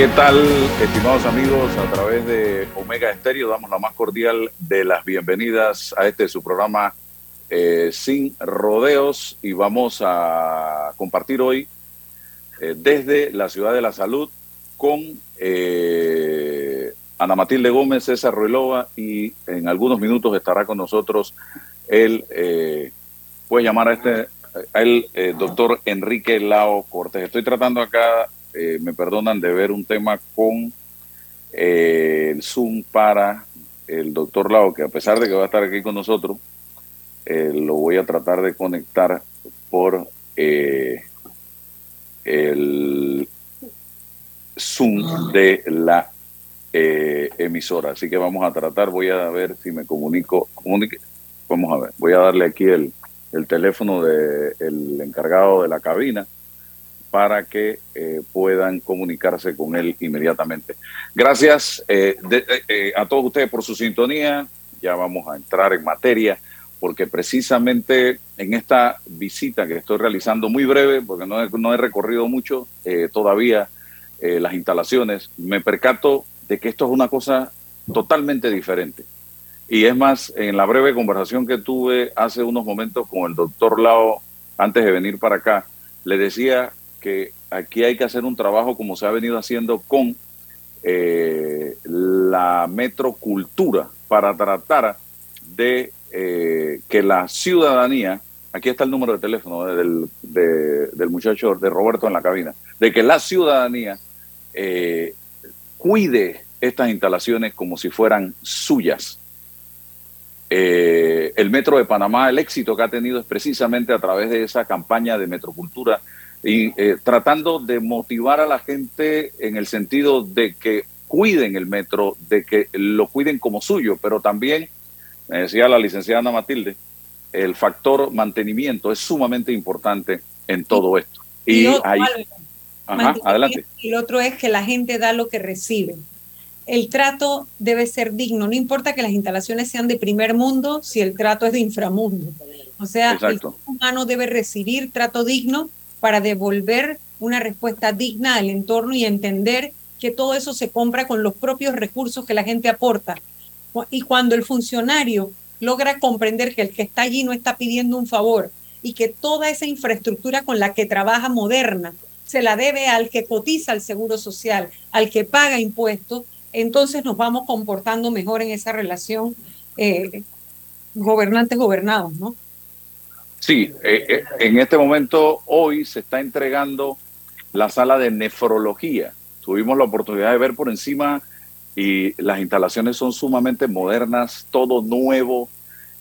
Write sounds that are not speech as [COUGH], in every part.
¿Qué tal, estimados amigos? A través de Omega Estéreo damos la más cordial de las bienvenidas a este su programa eh, Sin Rodeos y vamos a compartir hoy eh, desde la Ciudad de la Salud con eh, Ana Matilde Gómez, César Ruelova y en algunos minutos estará con nosotros el, puede llamar a este, el doctor Enrique Lao Cortés. Estoy tratando acá eh, me perdonan de ver un tema con eh, el Zoom para el doctor Lau, que a pesar de que va a estar aquí con nosotros, eh, lo voy a tratar de conectar por el Zoom de la emisora. Así que vamos a tratar, voy a ver si me comunico. Comunique, vamos a ver, voy a darle aquí el, el teléfono del encargado de la cabina para que eh, puedan comunicarse con él inmediatamente. Gracias eh, eh, a todos ustedes por su sintonía. Ya vamos a entrar en materia, porque precisamente en esta visita que estoy realizando, muy breve, porque no he, no he recorrido mucho todavía las instalaciones, me percato de que esto es una cosa totalmente diferente. Y es más, en la breve conversación que tuve hace unos momentos con el doctor Lao, antes de venir para acá, le decía que aquí hay que hacer un trabajo como se ha venido haciendo con eh, la metrocultura para tratar de eh, que la ciudadanía, aquí está el número de teléfono del, del, muchacho, de Roberto en la cabina, de que la ciudadanía eh, cuide estas instalaciones como si fueran suyas. el Metro de Panamá, el éxito que ha tenido es precisamente a través de esa campaña de metrocultura y eh, tratando de motivar a la gente en el sentido de que cuiden el metro, de que lo cuiden como suyo, pero también, me decía la licenciada Ana Matilde, el factor mantenimiento es sumamente importante en todo esto. Y, ahí, adelante. Y el otro es que la gente da lo que recibe. El trato debe ser digno, no importa que las instalaciones sean de primer mundo, si el trato es de inframundo. O sea, el ser humano debe recibir trato digno para devolver una respuesta digna al entorno y entender que todo eso se compra con los propios recursos que la gente aporta. Y cuando el funcionario logra comprender que el que está allí no está pidiendo un favor y que toda esa infraestructura con la que trabaja moderna se la debe al que cotiza el seguro social, al que paga impuestos, entonces nos vamos comportando mejor en esa relación eh, gobernantes-gobernados, ¿no? Sí, eh, eh, en este momento, hoy se está entregando la sala de nefrología. Tuvimos la oportunidad de ver por encima y las instalaciones son sumamente modernas, todo nuevo.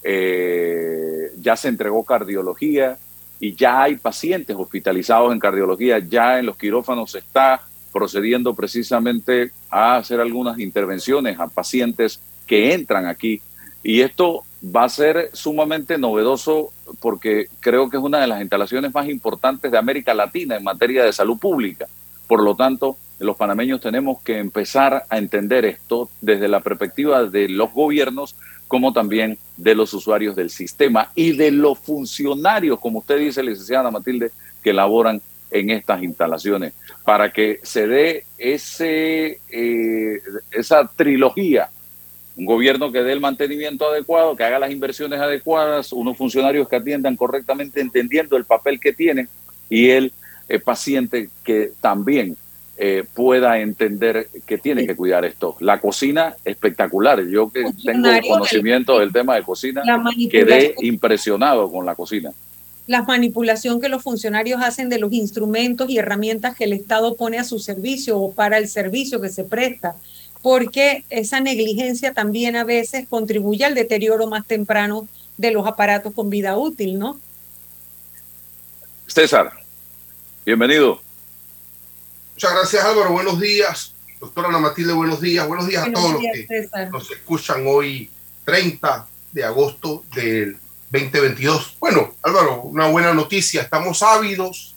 Eh, ya se entregó cardiología y ya hay pacientes hospitalizados en cardiología, ya en los quirófanos se está procediendo precisamente a hacer algunas intervenciones a pacientes que entran aquí. Y esto va a ser sumamente novedoso porque creo que es una de las instalaciones más importantes de América Latina en materia de salud pública. Por lo tanto, los panameños tenemos que empezar a entender esto desde la perspectiva de los gobiernos como también de los usuarios del sistema y de los funcionarios, como usted dice, licenciada Matilde, que laboran en estas instalaciones, para que se dé ese, eh, esa trilogía. Un gobierno que dé el mantenimiento adecuado, que haga las inversiones adecuadas, unos funcionarios que atiendan correctamente, entendiendo el papel que tienen, y el paciente que también eh, pueda entender que tiene que cuidar esto. La cocina, espectacular. Yo que tengo conocimiento del tema de cocina, quedé impresionado con la cocina. La manipulación que los funcionarios hacen de los instrumentos y herramientas que el Estado pone a su servicio o para el servicio que se presta, porque esa negligencia también a veces contribuye al deterioro más temprano de los aparatos con vida útil, ¿no? César, bienvenido. Muchas gracias Álvaro, buenos días. Doctora Ana Matilde, buenos días. Buenos días a todos los que nos escuchan hoy 30 de agosto del 2022. Bueno, Álvaro, una buena noticia. Estamos ávidos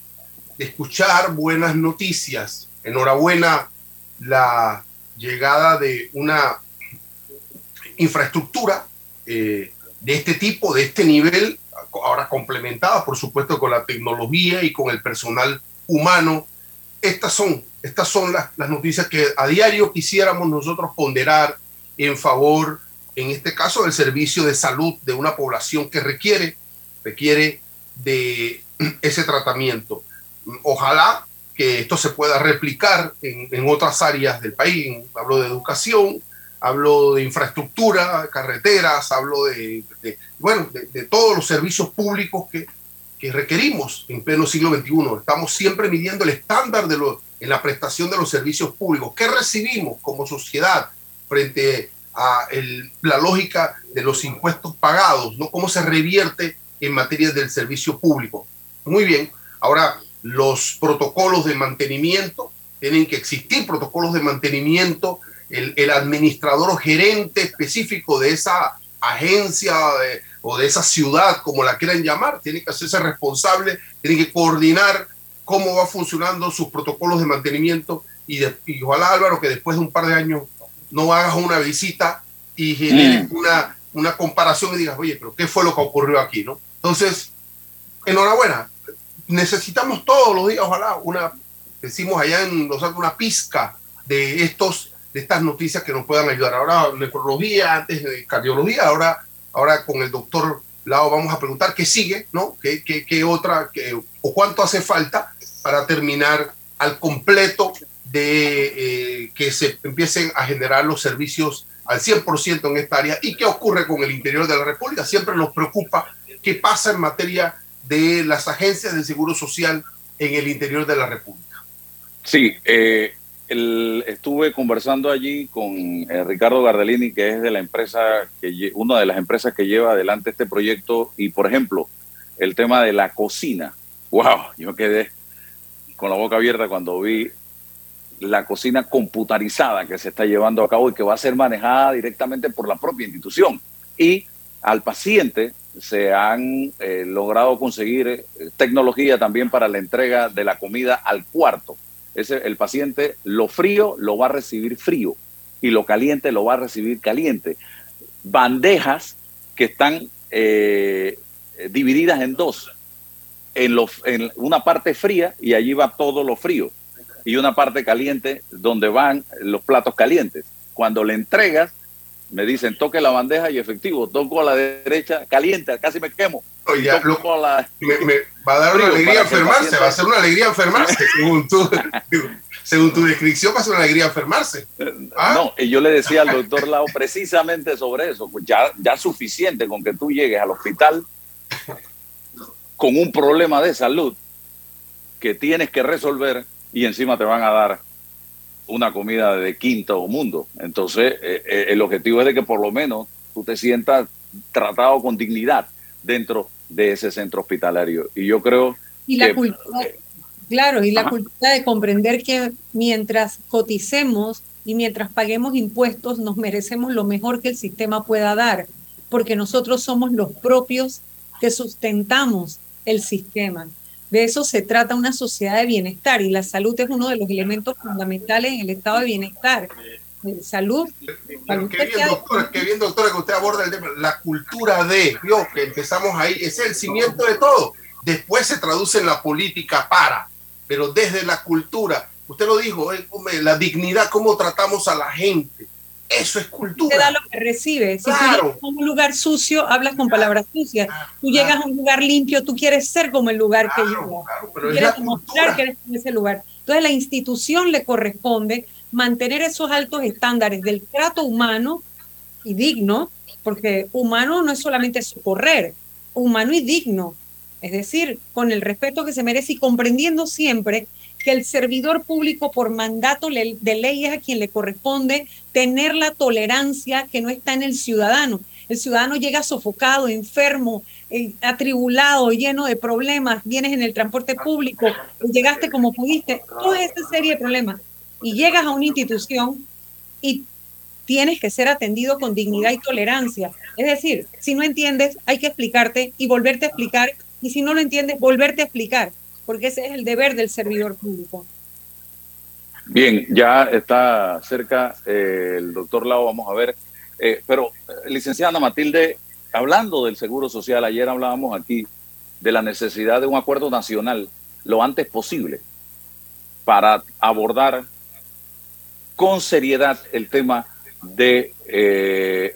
de escuchar buenas noticias. Enhorabuena la llegada de una infraestructura eh, de este tipo, de este nivel, ahora complementada, por supuesto, con la tecnología y con el personal humano estas son, estas son las, noticias que a diario quisiéramos nosotros ponderar en favor, en este caso, del servicio de salud de una población que requiere, requiere de [CLEARS THROAT] ese tratamiento. Ojalá que esto se pueda replicar en, otras áreas del país. Hablo de educación, hablo de infraestructura, carreteras, hablo de, bueno, de, todos los servicios públicos que, que requerimos en pleno siglo XXI. Estamos siempre midiendo el estándar de lo, en la prestación de los servicios públicos. ¿Qué recibimos como sociedad frente a la lógica de los impuestos pagados? ¿no? ¿Cómo se revierte en materia del servicio público? Muy bien. Ahora, los protocolos de mantenimiento, tienen que existir protocolos de mantenimiento. El, el administrador o gerente específico de esa agencia de, o de esa ciudad, como la quieran llamar, tiene que hacerse responsable, tiene que coordinar cómo va funcionando sus protocolos de mantenimiento y, de, ojalá Álvaro que después de un par de años no hagas una visita y generes mm. una, una comparación y digas, oye, pero ¿qué fue lo que ocurrió aquí? ¿no? Entonces, enhorabuena, necesitamos todos los días, ojalá, una, decimos allá en Los una pizca de estos de estas noticias que nos puedan ayudar. Ahora nefrología, antes de cardiología, ahora Ahora con el doctor Lao vamos a preguntar qué sigue, ¿no? ¿Qué, qué, qué otra, qué, o cuánto hace falta para terminar al completo de eh, que se empiecen a generar los servicios al 100% en esta área y qué ocurre con el interior de la República. Siempre nos preocupa qué pasa en materia de las agencias de seguro social en el interior de la República. Sí, eh, estuve conversando allí con eh, Ricardo Gardellini, que es de la empresa, una de las empresas que lleva adelante este proyecto. Y, por ejemplo, el tema de la cocina. ¡Wow! Yo quedé con la boca abierta cuando vi la cocina computarizada que se está llevando a cabo y que va a ser manejada directamente por la propia institución. Y al paciente se han eh, logrado conseguir eh, tecnología también para la entrega de la comida al cuarto el paciente lo frío lo va a recibir frío y lo caliente lo va a recibir caliente. Bandejas que están eh, divididas en dos. En, en una parte fría y allí va todo lo frío y una parte caliente donde van los platos calientes. Cuando le entregas, me dicen toque la bandeja y efectivo, toco a la derecha, caliente, casi me quemo. Oye, me, va a dar una alegría enfermarse, va a ser una alegría enfermarse, [LAUGHS] según tu, según tu descripción va a ser una alegría enfermarse. ¿Ah? No, y yo le decía al doctor Lao precisamente sobre eso, pues ya, ya suficiente con que tú llegues al hospital con un problema de salud que tienes que resolver y encima te van a dar una comida de quinto mundo. Entonces, eh, eh, el objetivo es de que por lo menos tú te sientas tratado con dignidad dentro de ese centro hospitalario. Y yo creo y la cultura, claro, y la cultura de comprender que mientras coticemos y mientras paguemos impuestos, nos merecemos lo mejor que el sistema pueda dar, porque nosotros somos los propios que sustentamos el sistema. De eso se trata una sociedad de bienestar y la salud es uno de los elementos fundamentales en el estado de bienestar. Salud. qué, bien, doctora, qué bien, doctora, que usted aborda el tema. La cultura de, yo, que empezamos ahí, es el cimiento de todo. Después se traduce en la política para, pero desde la cultura, usted lo dijo, eh, la dignidad, cómo tratamos a la gente, eso es cultura. Te da lo que recibe. Si claro. tú un lugar sucio, hablas con palabras sucias. Tú llegas a un lugar limpio, tú quieres ser como el lugar que llegas. Claro, quieres demostrar que eres en ese lugar. Entonces, la institución le corresponde mantener esos altos estándares del trato humano y digno, porque humano no es solamente socorrer, humano y digno. Es decir, con el respeto que se merece y comprendiendo siempre que el servidor público por mandato de ley es a quien le corresponde tener la tolerancia que no está en el ciudadano. El ciudadano llega sofocado, enfermo, eh, atribulado, lleno de problemas, vienes en el transporte público, llegaste como pudiste, toda esta serie de problemas. Y llegas a una institución y tienes que ser atendido con dignidad y tolerancia. Es decir, si no entiendes, hay que explicarte y volverte a explicar. Y si no lo entiendes, volverte a explicar porque ese es el deber del servidor público. Bien, ya está cerca eh, el doctor Lau, vamos a ver. Eh, pero, eh, licenciada Matilde, hablando del Seguro Social, ayer hablábamos aquí de la necesidad de un acuerdo nacional lo antes posible para abordar con seriedad el tema de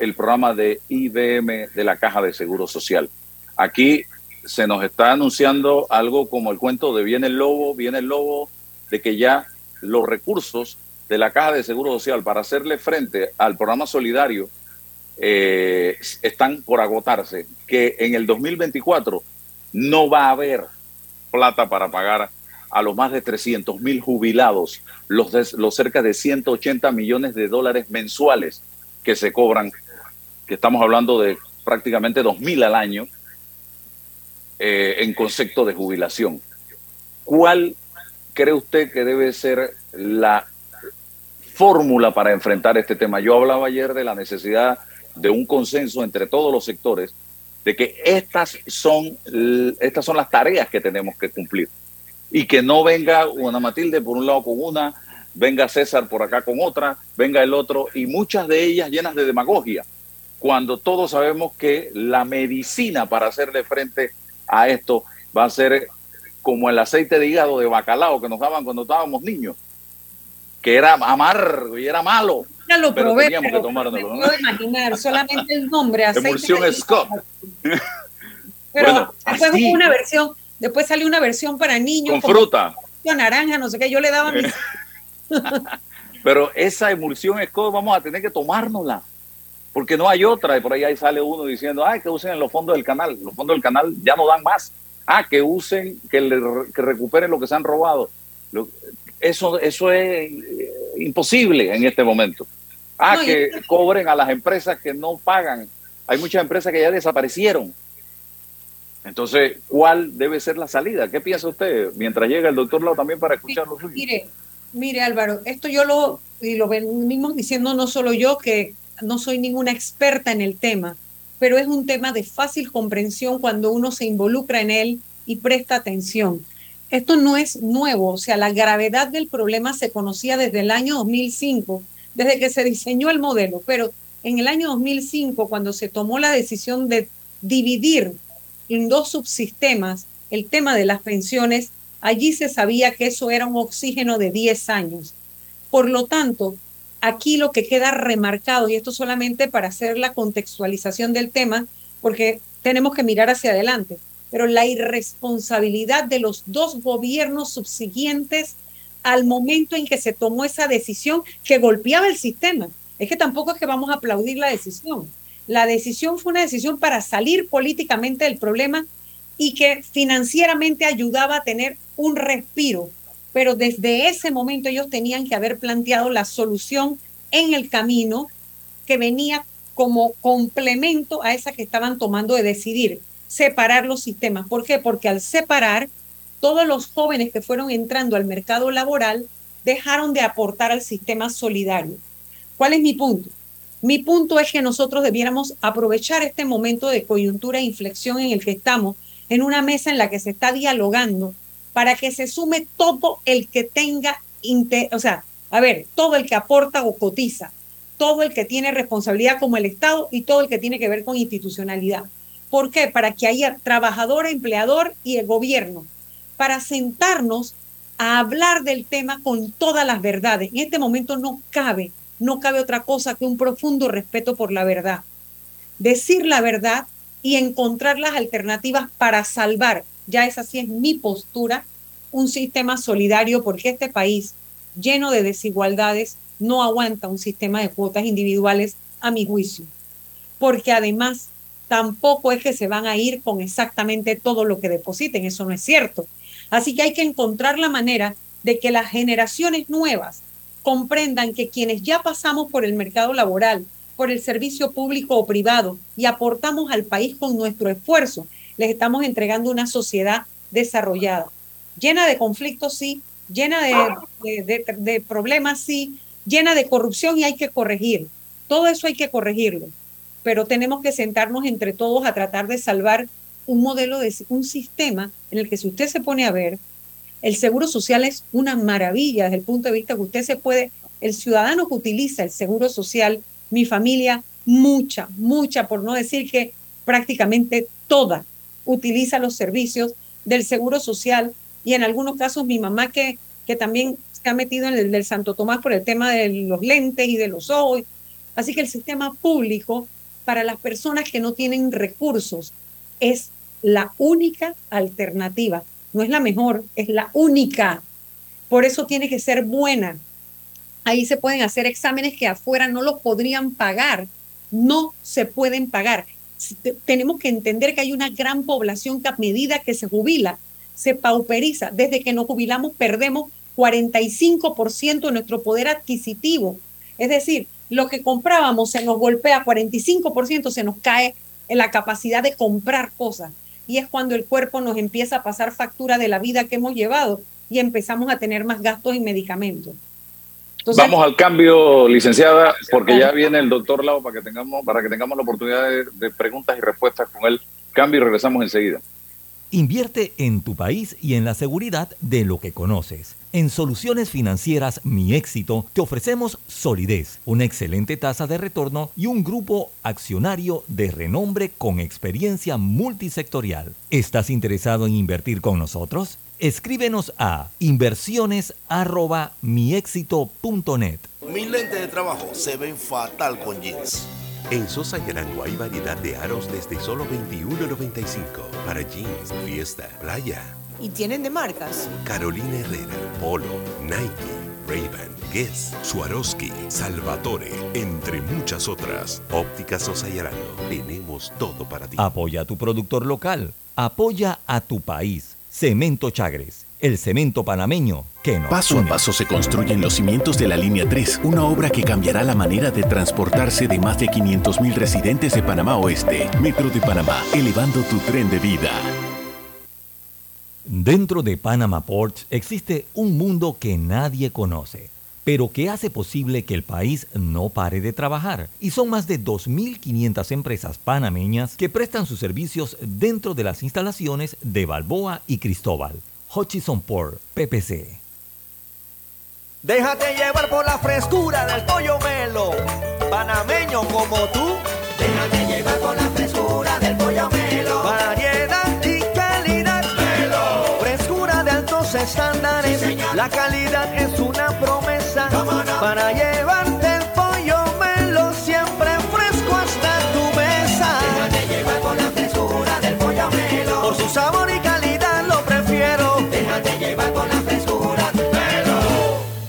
el programa de IBM de la Caja de Seguro Social. Aquí se nos está anunciando algo como el cuento de viene el lobo, viene el lobo, de que ya los recursos de la Caja de Seguro Social para hacerle frente al programa solidario eh, están por agotarse, que en el 2024 no va a haber plata para pagar a los más de 300 mil jubilados, los, los cerca de 180 millones de dólares mensuales que se cobran, que estamos hablando de prácticamente 2 mil al año, eh, en concepto de jubilación. ¿Cuál cree usted que debe ser la fórmula para enfrentar este tema? Yo hablaba ayer de la necesidad de un consenso entre todos los sectores de que estas son, estas son las tareas que tenemos que cumplir y que no venga una Matilde por un lado con una, venga César por acá con otra, venga el otro y muchas de ellas llenas de demagogia, cuando todos sabemos que la medicina para hacerle frente a esto va a ser como el aceite de hígado de bacalao que nos daban cuando estábamos niños, que era amargo y era malo. Ya lo pero probé, teníamos puedo imaginar, solamente el nombre, [LAUGHS] aceite Emulsión Scott. [LAUGHS] pero después hubo una versión, después salió una versión para niños. Con fruta. Naranja, no sé qué, yo le daba mis... [LAUGHS] pero esa emulsión Scott vamos a tener que tomárnosla porque no hay otra. Y por ahí, ahí sale uno diciendo, ay, que usen los fondos del canal. Los fondos del canal ya no dan más. Ah, que usen, que, que recuperen lo que se han robado. eso, eso es eh, imposible en este momento. Ah, que cobren a las empresas que no pagan. Hay muchas empresas que ya desaparecieron. Entonces, ¿cuál debe ser la salida? ¿Qué piensa usted mientras llega el doctor Lau también para escuchar lo suyo? Mire, mire Álvaro, esto yo lo, y lo venimos diciendo no solo yo, que no soy ninguna experta en el tema, pero es un tema de fácil comprensión cuando uno se involucra en él y presta atención. Esto no es nuevo, o sea, la gravedad del problema se conocía desde el año 2005, desde que se diseñó el modelo, pero en el año 2005, cuando se tomó la decisión de dividir en dos subsistemas el tema de las pensiones, allí se sabía que eso era un oxígeno de 10 años. Por lo tanto, aquí lo que queda remarcado, y esto solamente para hacer la contextualización del tema, porque tenemos que mirar hacia adelante, pero la irresponsabilidad de los dos gobiernos subsiguientes al momento en que se tomó esa decisión que golpeaba el sistema. Es que tampoco es que vamos a aplaudir la decisión. La decisión fue una decisión para salir políticamente del problema y que financieramente ayudaba a tener un respiro pero desde ese momento ellos tenían que haber planteado la solución en el camino que venía como complemento a esa que estaban tomando de decidir, separar los sistemas. ¿Por qué? Porque al separar, todos los jóvenes que fueron entrando al mercado laboral dejaron de aportar al sistema solidario. ¿Cuál es mi punto? Mi punto es que nosotros debiéramos aprovechar este momento de coyuntura e inflexión en el que estamos, en una mesa en la que se está dialogando para que se sume todo el que tenga, o sea, a ver, todo el que aporta o cotiza, todo el que tiene responsabilidad como el Estado y todo el que tiene que ver con institucionalidad. ¿Por qué? Para que haya trabajador, empleador y el gobierno, para sentarnos a hablar del tema con todas las verdades. En este momento no cabe, no cabe otra cosa que un profundo respeto por la verdad. Decir la verdad y encontrar las alternativas para salvar, ya esa sí es mi postura, un sistema solidario porque este país lleno de desigualdades no aguanta un sistema de cuotas individuales a mi juicio. Porque además tampoco es que se van a ir con exactamente todo lo que depositen, eso no es cierto. Así que hay que encontrar la manera de que las generaciones nuevas comprendan que quienes ya pasamos por el mercado laboral, por el servicio público o privado y aportamos al país con nuestro esfuerzo, les estamos entregando una sociedad desarrollada, llena de conflictos, sí, llena de, de problemas, sí, llena de corrupción y hay que corregir. Todo eso hay que corregirlo, pero tenemos que sentarnos entre todos a tratar de salvar un modelo de un sistema en el que si usted se pone a ver, el seguro social es una maravilla desde el punto de vista que usted se puede, el ciudadano que utiliza el seguro social, mi familia, mucha, mucha, por no decir que prácticamente toda utiliza los servicios del seguro social y en algunos casos mi mamá que, que también se ha metido en el del Santo Tomás por el tema de los lentes y de los ojos. Así que el sistema público para las personas que no tienen recursos es la única alternativa. No es la mejor, es la única. Por eso tiene que ser buena. Ahí se pueden hacer exámenes que afuera no los podrían pagar. No se pueden pagar. Tenemos que entender que hay una gran población que a medida que se jubila, se pauperiza. Desde que nos jubilamos perdemos 45% de nuestro poder adquisitivo. Es decir, lo que comprábamos se nos golpea 45%, se nos cae en la capacidad de comprar cosas y es cuando el cuerpo nos empieza a pasar factura de la vida que hemos llevado y empezamos a tener más gastos en medicamentos. Vamos al cambio, licenciada, porque ya viene el doctor Lau para que tengamos, para que tengamos la oportunidad de preguntas y respuestas con él. Cambio y regresamos enseguida. Invierte en tu país y en la seguridad de lo que conoces. En Soluciones Financieras Mi Éxito te ofrecemos solidez, una excelente tasa de retorno y un grupo accionario de renombre con experiencia multisectorial. ¿Estás interesado en invertir con nosotros? Escríbenos a inversiones@miexito.net. Mis lentes de trabajo se ven fatal con jeans. En Sosa Yarango hay variedad de aros desde solo $21.95 para jeans, fiesta, playa. ¿Y tienen de marcas? Carolina Herrera, Polo, Nike, Ray-Ban, Guess, Swarovski, Salvatore, entre muchas otras. Óptica Sosa Yarango, tenemos todo para ti. Apoya a tu productor local. Apoya a tu país. Cemento Chagres el cemento panameño que nos Paso a paso se construyen los cimientos de la Línea 3, una obra que cambiará la manera de transportarse de más de 500.000 residentes de Panamá Oeste. Metro de Panamá, elevando tu tren de vida. Dentro de Panama Ports existe un mundo que nadie conoce, pero que hace posible que el país no pare de trabajar. Y son más de 2.500 empresas panameñas que prestan sus servicios dentro de las instalaciones de Balboa y Cristóbal Hutchison por PPC. Déjate llevar por la frescura del pollo melo, panameño como tú. Déjate llevar por la frescura del pollo melo. Variedad y calidad. Melo. Frescura de altos estándares. la calidad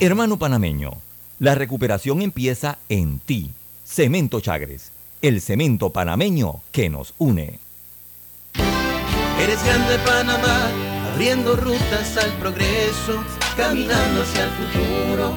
Hermano panameño, la recuperación empieza en ti. Cemento Chagres, el cemento panameño que nos une. Eres grande Panamá, abriendo rutas al progreso, caminando hacia el futuro,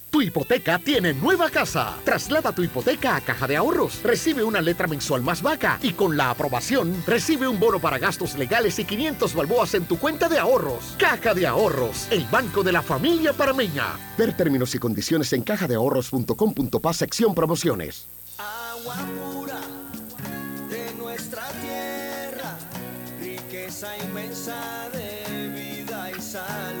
Hipoteca tiene nueva casa. Traslada tu hipoteca a Caja de Ahorros. Recibe una letra mensual más vaca y con la aprobación recibe un bono para gastos legales y 500 balboas en tu cuenta de ahorros. Caja de Ahorros, el banco de la familia parameña. Ver términos y condiciones en cajadeahorros.com.pa sección promociones. Agua pura de nuestra tierra, riqueza inmensa de vida y salud.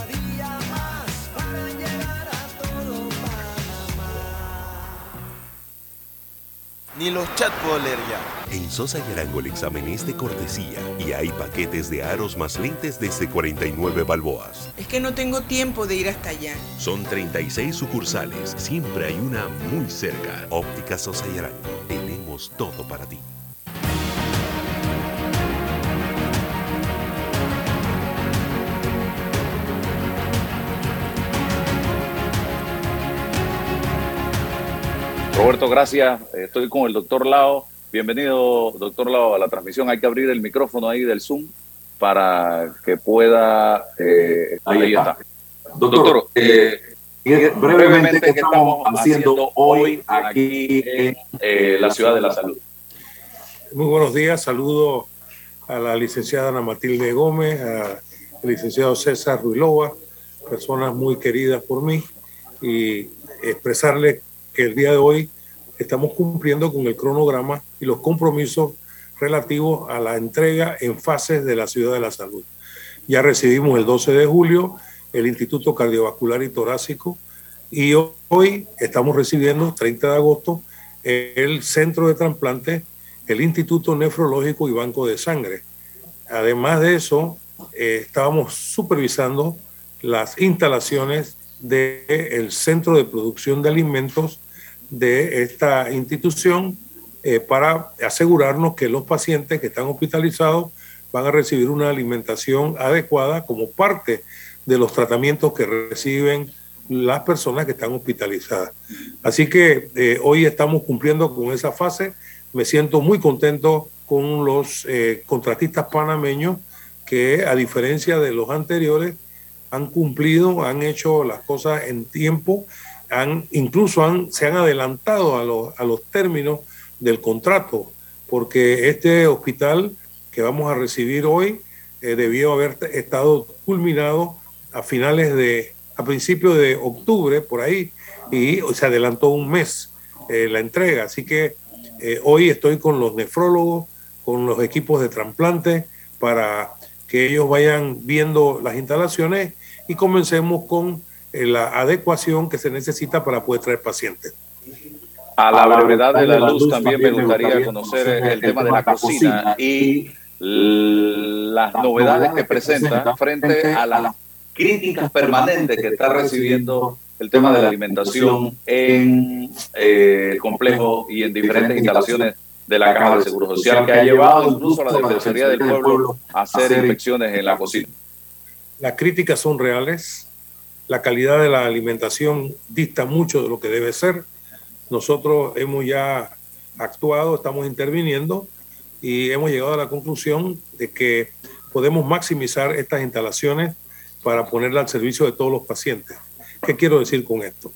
Ni los chat puedo leer ya. En Sosa y Arango el examen es de cortesía y hay paquetes de aros más lentes desde 49 balboas. Es que no tengo tiempo de ir hasta allá. Son 36 sucursales, siempre hay una muy cerca. Óptica Sosa y Arango, tenemos todo para ti. Roberto, gracias. Estoy con el doctor Lao. Bienvenido, doctor Lao, a la transmisión. Hay que abrir el micrófono ahí del Zoom para que pueda... Eh, ahí, está. Doctor, eh, brevemente, ¿qué estamos haciendo hoy aquí en eh, la Ciudad de la Salud? Muy buenos días. Saludo a la licenciada Ana Matilde Gómez, al licenciado César Ruilova, personas muy queridas por mí, y expresarle el día de hoy estamos cumpliendo con el cronograma y los compromisos relativos a la entrega en fases de la Ciudad de la Salud. Ya recibimos el 12 de julio el Instituto Cardiovascular y Torácico y hoy estamos recibiendo, 30 de agosto, el Centro de Trasplante, el Instituto Nefrológico y Banco de Sangre. Además de eso, eh, estábamos supervisando las instalaciones del Centro de Producción de Alimentos de esta institución eh, para asegurarnos que los pacientes que están hospitalizados van a recibir una alimentación adecuada como parte de los tratamientos que reciben las personas que están hospitalizadas. Así que eh, hoy estamos cumpliendo con esa fase. Me siento muy contento con los eh, contratistas panameños que a diferencia de los anteriores han cumplido, han hecho las cosas en tiempo, han, incluso han, se han adelantado a los, a los términos del contrato, porque este hospital que vamos a recibir hoy eh, debió haber estado culminado a finales de, a principios de octubre, por ahí, y se adelantó un mes eh, la entrega. Así que eh, hoy estoy con los nefrólogos, con los equipos de trasplante, para que ellos vayan viendo las instalaciones y comencemos con eh, la adecuación que se necesita para poder traer pacientes. A la brevedad de la luz también me gustaría conocer el tema de la cocina y las novedades que presenta frente a las críticas permanentes que está recibiendo el tema de la alimentación en eh, el complejo y en diferentes instalaciones de la Caja de Seguro Social, que ha llevado incluso a la Defensoría del Pueblo a hacer inspecciones en la cocina. Las críticas son reales, la calidad de la alimentación dista mucho de lo que debe ser. Nosotros hemos ya actuado, estamos interviniendo y hemos llegado a la conclusión de que podemos maximizar estas instalaciones para ponerla al servicio de todos los pacientes. ¿Qué quiero decir con esto?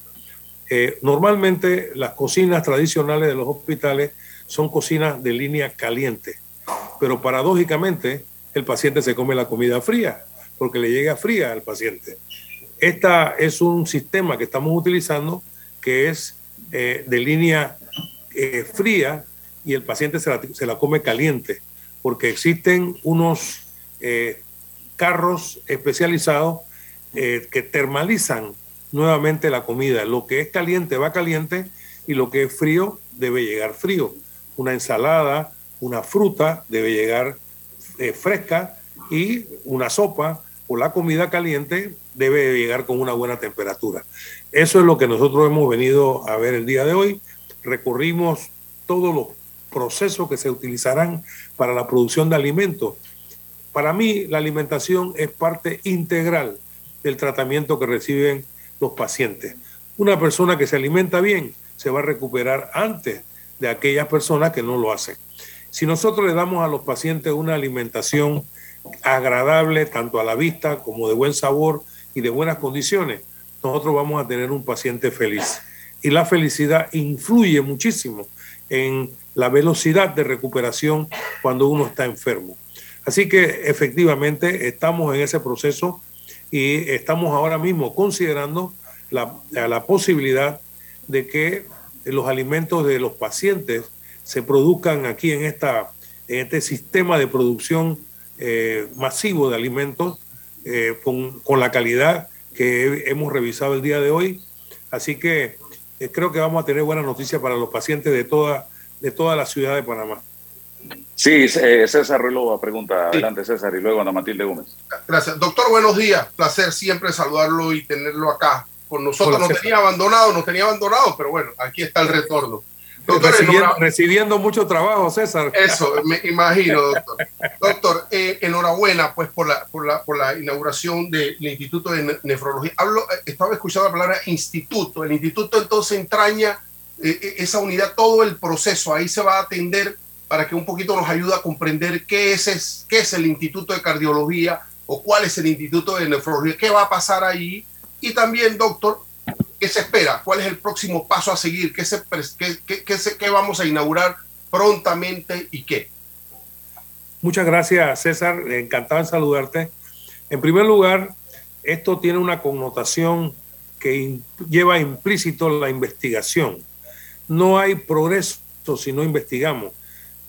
Eh, normalmente las cocinas tradicionales de los hospitales son cocinas de línea caliente, pero paradójicamente el paciente se come la comida fría porque le llega fría al paciente. Esta es un sistema que estamos utilizando que es eh, de línea eh, fría y el paciente se la, come caliente, porque existen unos eh, carros especializados que termalizan nuevamente la comida. Lo que es caliente va caliente y lo que es frío debe llegar frío. Una ensalada, una fruta debe llegar fresca y una sopa o la comida caliente debe llegar con una buena temperatura. Eso es lo que nosotros hemos venido a ver el día de hoy. Recorrimos todos los procesos que se utilizarán para la producción de alimentos. Para mí, la alimentación es parte integral del tratamiento que reciben los pacientes. una persona que se alimenta bien se va a recuperar antes de aquellas personas que no lo hacen. Si nosotros le damos a los pacientes una alimentación agradable, tanto a la vista como de buen sabor y de buenas condiciones, nosotros vamos a tener un paciente feliz. Y la felicidad influye muchísimo en la velocidad de recuperación cuando uno está enfermo. Así que efectivamente estamos en ese proceso y estamos ahora mismo considerando la, la posibilidad de que los alimentos de los pacientes se produzcan aquí en, esta, en este sistema de producción eh, masivo de alimentos eh, con, con, la calidad que hemos revisado el día de hoy. Así que eh, creo que vamos a tener buenas noticias para los pacientes de toda, de toda la ciudad de Panamá. Sí, César Ruilova pregunta. Adelante, César, y luego Ana Matilde Gómez. Gracias. Doctor, buenos días. Placer siempre saludarlo y tenerlo acá con nosotros. Nos tenía abandonado, nos tenía abandonado, pero bueno, aquí está el retorno. Doctor, recibiendo, recibiendo, mucho trabajo, César. Eso, me imagino, doctor. Doctor, eh, enhorabuena pues por la, por la, por la inauguración del Instituto de Nefrología. Hablo, eh, estaba escuchando la palabra instituto. El instituto entonces entraña eh, esa unidad, todo el proceso. Ahí se va a atender para que un poquito nos ayude a comprender qué es, qué es el Instituto de Cardiología o cuál es el Instituto de Nefrología, qué va a pasar ahí. Y también, doctor, ¿Qué se espera? ¿Cuál es el próximo paso a seguir? ¿Qué, se, qué, qué, vamos a inaugurar prontamente y qué? Muchas gracias, César. Encantado en saludarte. En primer lugar, esto tiene una connotación que lleva implícito la investigación. No hay progreso si no investigamos.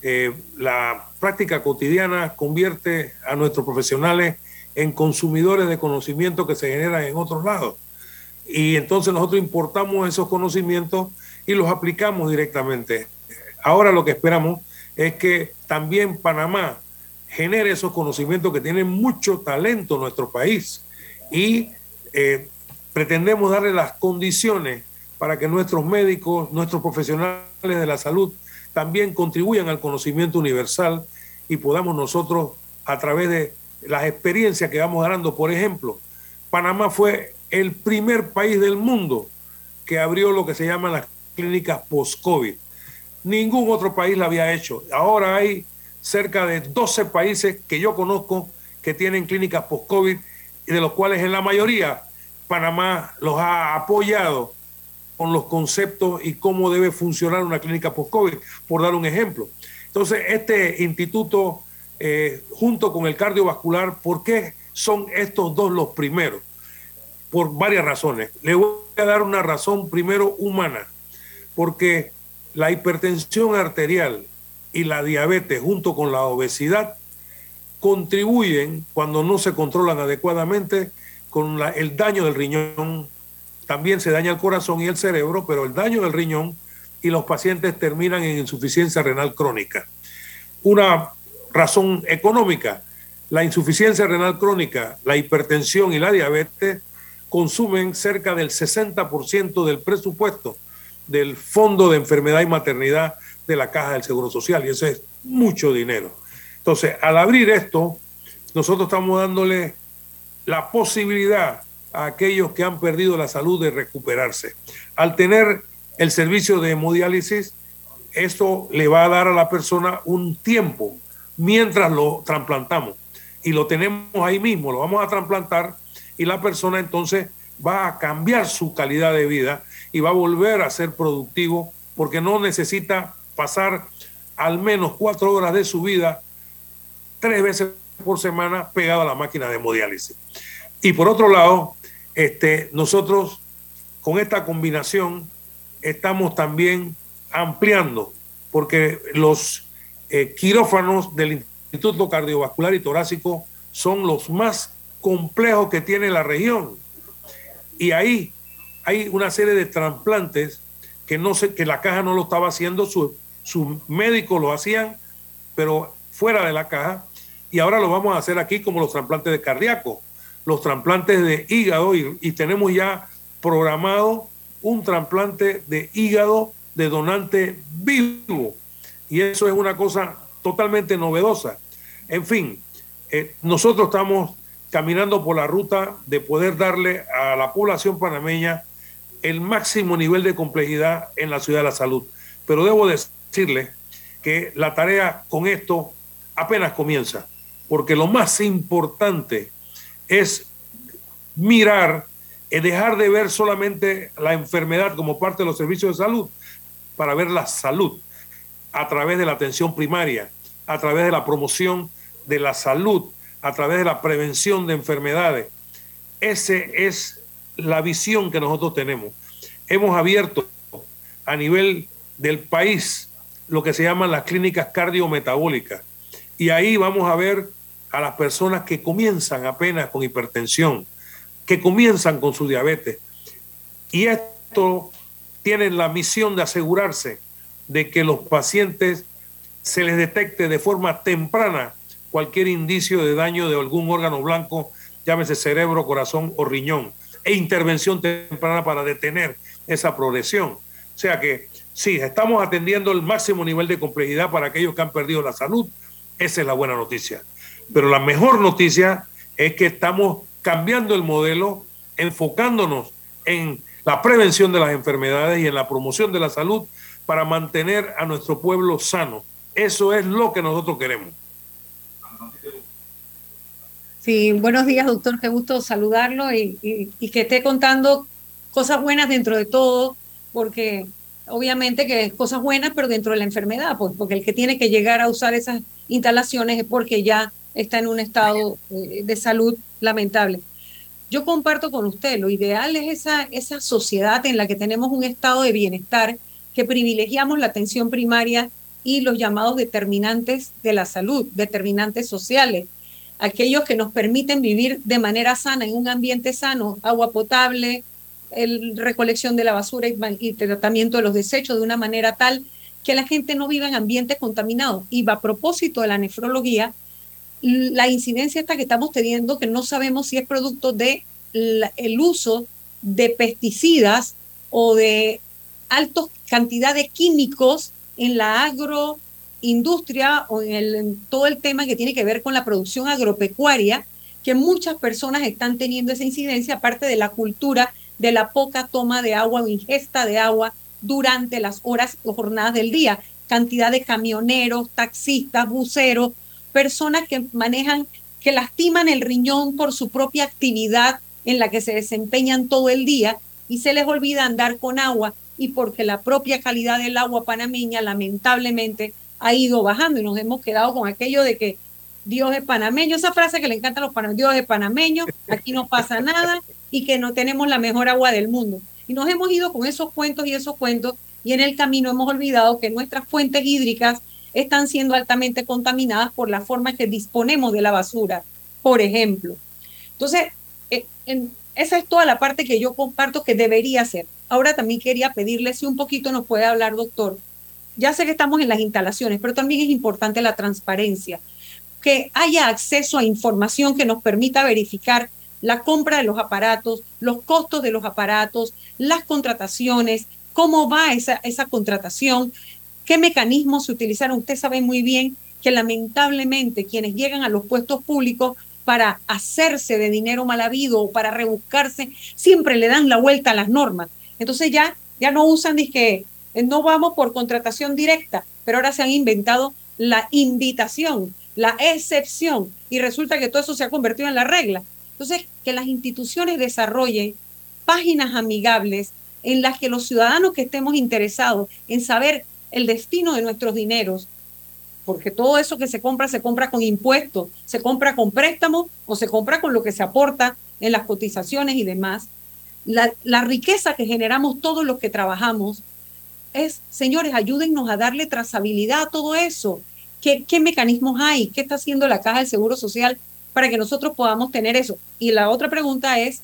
Eh, la práctica cotidiana convierte a nuestros profesionales en consumidores de conocimiento que se generan en otros lados y entonces nosotros importamos esos conocimientos y los aplicamos directamente. Ahora lo que esperamos es que también Panamá genere esos conocimientos que tienen mucho talento en nuestro país y eh, pretendemos darle las condiciones para que nuestros médicos, nuestros profesionales de la salud también contribuyan al conocimiento universal y podamos nosotros, a través de las experiencias que vamos ganando, por ejemplo, Panamá fue el primer país del mundo que abrió lo que se llaman las clínicas post-COVID. Ningún otro país la había hecho. Ahora hay cerca de 12 países que yo conozco que tienen clínicas post-COVID y de los cuales en la mayoría Panamá los ha apoyado con los conceptos y cómo debe funcionar una clínica post-COVID, por dar un ejemplo. Entonces, este instituto, eh, junto con el cardiovascular, ¿por qué son estos dos los primeros? Por varias razones. Le voy a dar una razón primero humana, porque la hipertensión arterial y la diabetes junto con la obesidad contribuyen, cuando no se controlan adecuadamente, con el daño del riñón. También se daña el corazón y el cerebro, pero el daño del riñón y los pacientes terminan en insuficiencia renal crónica. Una razón económica, la insuficiencia renal crónica, la hipertensión y la diabetes consumen cerca del 60% del presupuesto del Fondo de Enfermedad y Maternidad de la Caja del Seguro Social, y eso es mucho dinero. Entonces, al abrir esto, nosotros estamos dándole la posibilidad a aquellos que han perdido la salud de recuperarse. Al tener el servicio de hemodiálisis, esto le va a dar a la persona un tiempo mientras lo trasplantamos. Y lo tenemos ahí mismo, lo vamos a trasplantar y la persona entonces va a cambiar su calidad de vida y va a volver a ser productivo porque no necesita pasar al menos cuatro horas de su vida tres veces por semana pegado a la máquina de hemodiálisis. Y por otro lado, este, nosotros con esta combinación estamos también ampliando, porque los eh, quirófanos del Instituto Cardiovascular y Torácico son los más complejo que tiene la región. Y ahí hay una serie de trasplantes que, no que la caja no lo estaba haciendo, sus su médicos lo hacían, pero fuera de la caja. Y ahora lo vamos a hacer aquí como los trasplantes de cardíaco, los trasplantes de hígado y, y tenemos ya programado un trasplante de hígado de donante vivo. Y eso es una cosa totalmente novedosa. En fin, eh, nosotros estamos caminando por la ruta de poder darle a la población panameña el máximo nivel de complejidad en la ciudad de la salud. Pero debo decirle que la tarea con esto apenas comienza, porque lo más importante es mirar y dejar de ver solamente la enfermedad como parte de los servicios de salud para ver la salud a través de la atención primaria, a través de la promoción de la salud, a través de la prevención de enfermedades. Esa es la visión que nosotros tenemos. Hemos abierto a nivel del país lo que se llaman las clínicas cardiometabólicas. Y ahí vamos a ver a las personas que comienzan apenas con hipertensión, que comienzan con su diabetes. Y esto tiene la misión de asegurarse de que los pacientes se les detecte de forma temprana cualquier indicio de daño de algún órgano blanco, llámese cerebro, corazón o riñón, e intervención temprana para detener esa progresión. O sea que sí, estamos atendiendo el máximo nivel de complejidad para aquellos que han perdido la salud. Esa es la buena noticia. Pero la mejor noticia es que estamos cambiando el modelo, enfocándonos en la prevención de las enfermedades y en la promoción de la salud para mantener a nuestro pueblo sano. Eso es lo que nosotros queremos. Sí, buenos días, doctor. Qué gusto saludarlo y, que esté contando cosas buenas dentro de todo, porque obviamente que es cosas buenas, pero dentro de la enfermedad, pues, porque el que tiene que llegar a usar esas instalaciones es porque ya está en un estado eh, de salud lamentable. Yo comparto con usted, lo ideal es esa sociedad en la que tenemos un estado de bienestar, que privilegiamos la atención primaria y los llamados determinantes de la salud, determinantes sociales, aquellos que nos permiten vivir de manera sana, en un ambiente sano, agua potable, el recolección de la basura y, tratamiento de los desechos de una manera tal que la gente no viva en ambientes contaminados. Y a propósito de la nefrología, la incidencia esta que estamos teniendo, que no sabemos si es producto de el uso de pesticidas o de altas cantidades de químicos en la agroindustria o en, el, todo el tema que tiene que ver con la producción agropecuaria, que muchas personas están teniendo esa incidencia, aparte de la cultura de la poca toma de agua o ingesta de agua durante las horas o jornadas del día. Cantidad de camioneros, taxistas, buceros, personas que manejan, que lastiman el riñón por su propia actividad en la que se desempeñan todo el día y se les olvida andar con agua y porque la propia calidad del agua panameña lamentablemente ha ido bajando y nos hemos quedado con aquello de que Dios es panameño, esa frase que le encanta a los panameños, Dios es panameño, aquí no pasa nada y que no tenemos la mejor agua del mundo. Y nos hemos ido con esos cuentos y esos cuentos y en el camino hemos olvidado que nuestras fuentes hídricas están siendo altamente contaminadas por la forma que disponemos de la basura, por ejemplo. Entonces, eh, esa es toda la parte que yo comparto que debería ser. Ahora también quería pedirle si un poquito nos puede hablar, doctor. Ya sé que estamos en las instalaciones, pero también es importante la transparencia, que haya acceso a información que nos permita verificar la compra de los aparatos, los costos de los aparatos, las contrataciones, cómo va esa, esa contratación, qué mecanismos se utilizaron. Usted sabe muy bien que lamentablemente quienes llegan a los puestos públicos para hacerse de dinero mal habido o para rebuscarse, siempre le dan la vuelta a las normas. Entonces ya, ya no usan, eh, no vamos por contratación directa, pero ahora se han inventado la invitación, la excepción, y resulta que todo eso se ha convertido en la regla. Entonces, que las instituciones desarrollen páginas amigables en las que los ciudadanos que estemos interesados en saber el destino de nuestros dineros, porque todo eso que se compra se compra con impuestos, se compra con préstamos o se compra con lo que se aporta en las cotizaciones y demás. La, la riqueza que generamos todos los que trabajamos es, señores, ayúdennos a darle trazabilidad a todo eso. ¿Qué, ¿Qué mecanismos hay? ¿Qué está haciendo la Caja del Seguro Social para que nosotros podamos tener eso? Y la otra pregunta es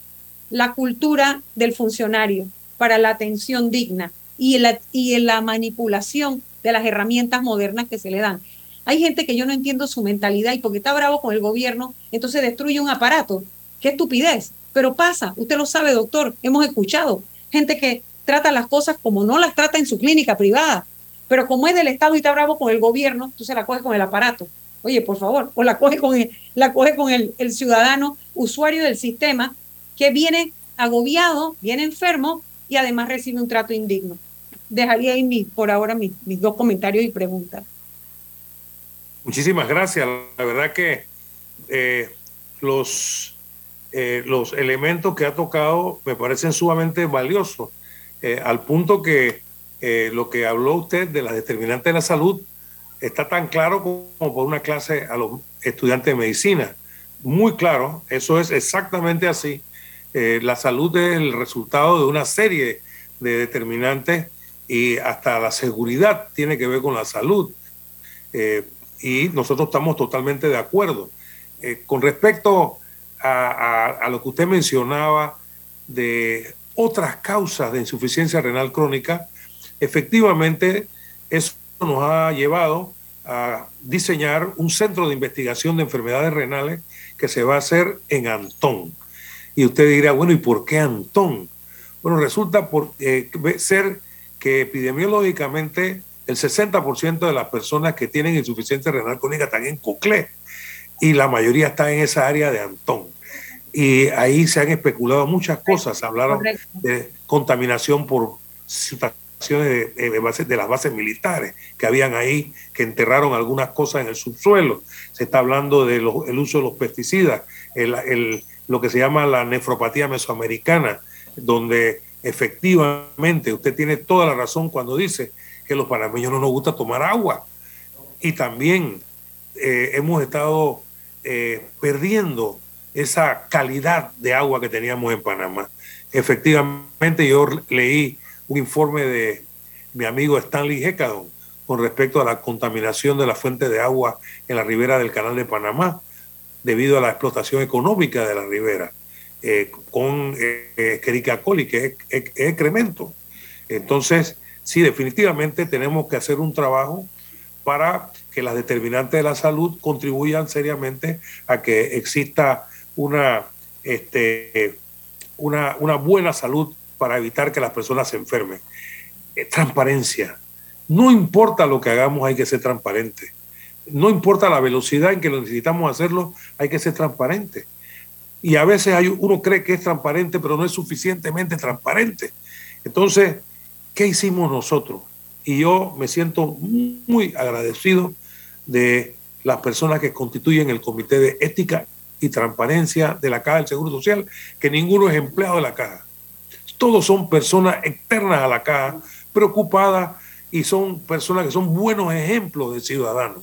la cultura del funcionario para la atención digna y la, y la manipulación de las herramientas modernas que se le dan. Hay gente que yo no entiendo su mentalidad y porque está bravo con el gobierno, entonces destruye un aparato. Qué estupidez. Pero pasa, usted lo sabe, doctor, hemos escuchado gente que trata las cosas como no las trata en su clínica privada, pero como es del Estado y está bravo con el gobierno, entonces la coge con el aparato. Oye, por favor, o la coge con el, la coge con el, el ciudadano usuario del sistema que viene agobiado, viene enfermo y además recibe un trato indigno. Dejaría ahí por ahora mis, dos comentarios y preguntas. Muchísimas gracias. La verdad que eh, los, eh, los elementos que ha tocado me parecen sumamente valiosos, eh, al punto que lo que habló usted de la determinante de la salud está tan claro como por una clase a los estudiantes de medicina. Muy claro, eso es exactamente así. la salud es el resultado de una serie de determinantes y hasta la seguridad tiene que ver con la salud. y nosotros estamos totalmente de acuerdo. Eh, con respecto a, lo que usted mencionaba de otras causas de insuficiencia renal crónica, efectivamente eso nos ha llevado a diseñar un centro de investigación de enfermedades renales que se va a hacer en Antón. Y usted dirá, bueno, ¿y por qué Antón? Bueno, resulta por eh, ser que epidemiológicamente el 60% de las personas que tienen insuficiencia renal crónica están en Coclé y la mayoría está en esa área de Antón. Y ahí se han especulado muchas cosas. Hablaron de contaminación por situaciones de, de, las bases militares que habían ahí, que enterraron algunas cosas en el subsuelo. Se está hablando del uso de los pesticidas, el, lo que se llama la nefropatía mesoamericana, donde efectivamente usted tiene toda la razón cuando dice que los panameños no nos gusta tomar agua. Y también eh, hemos estado eh, perdiendo esa calidad de agua que teníamos en Panamá. Efectivamente, yo leí un informe de mi amigo Stanley Hecadon con respecto a la contaminación de la fuente de agua en la ribera del Canal de Panamá debido a la explotación económica de la ribera eh, con eh, coli, que es, es excremento. Entonces, sí, definitivamente tenemos que hacer un trabajo para que las determinantes de la salud contribuyan seriamente a que exista una, este, una, una buena salud para evitar que las personas se enfermen. Eh, transparencia. No importa lo que hagamos, hay que ser transparente. No importa la velocidad en que lo necesitamos hacerlo, hay que ser transparente. Y a veces hay, uno cree que es transparente, pero no es suficientemente transparente. Entonces, ¿qué hicimos nosotros? Y yo me siento muy agradecido de las personas que constituyen el Comité de Ética y Transparencia de la Caja del Seguro Social, que ninguno es empleado de la Caja. Todos son personas externas a la Caja, preocupadas y son personas que son buenos ejemplos de ciudadanos.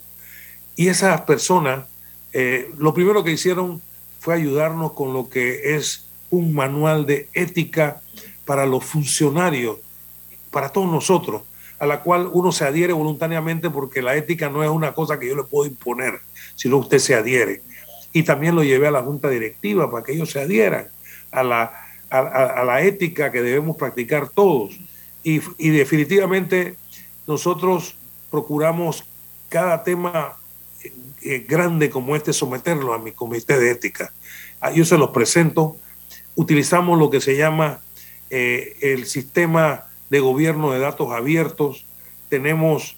Y esas personas, eh, lo primero que hicieron fue ayudarnos con lo que es un manual de ética para los funcionarios, para todos nosotros, a la cual uno se adhiere voluntariamente porque la ética no es una cosa que yo le puedo imponer, sino usted se adhiere. Y también lo llevé a la junta directiva para que ellos se adhieran a la, a, la ética que debemos practicar todos. Y, y definitivamente nosotros procuramos cada tema eh, grande como este someterlo a mi comité de ética. Ah, yo se los presento. Utilizamos lo que se llama eh, el sistema de gobierno de datos abiertos, tenemos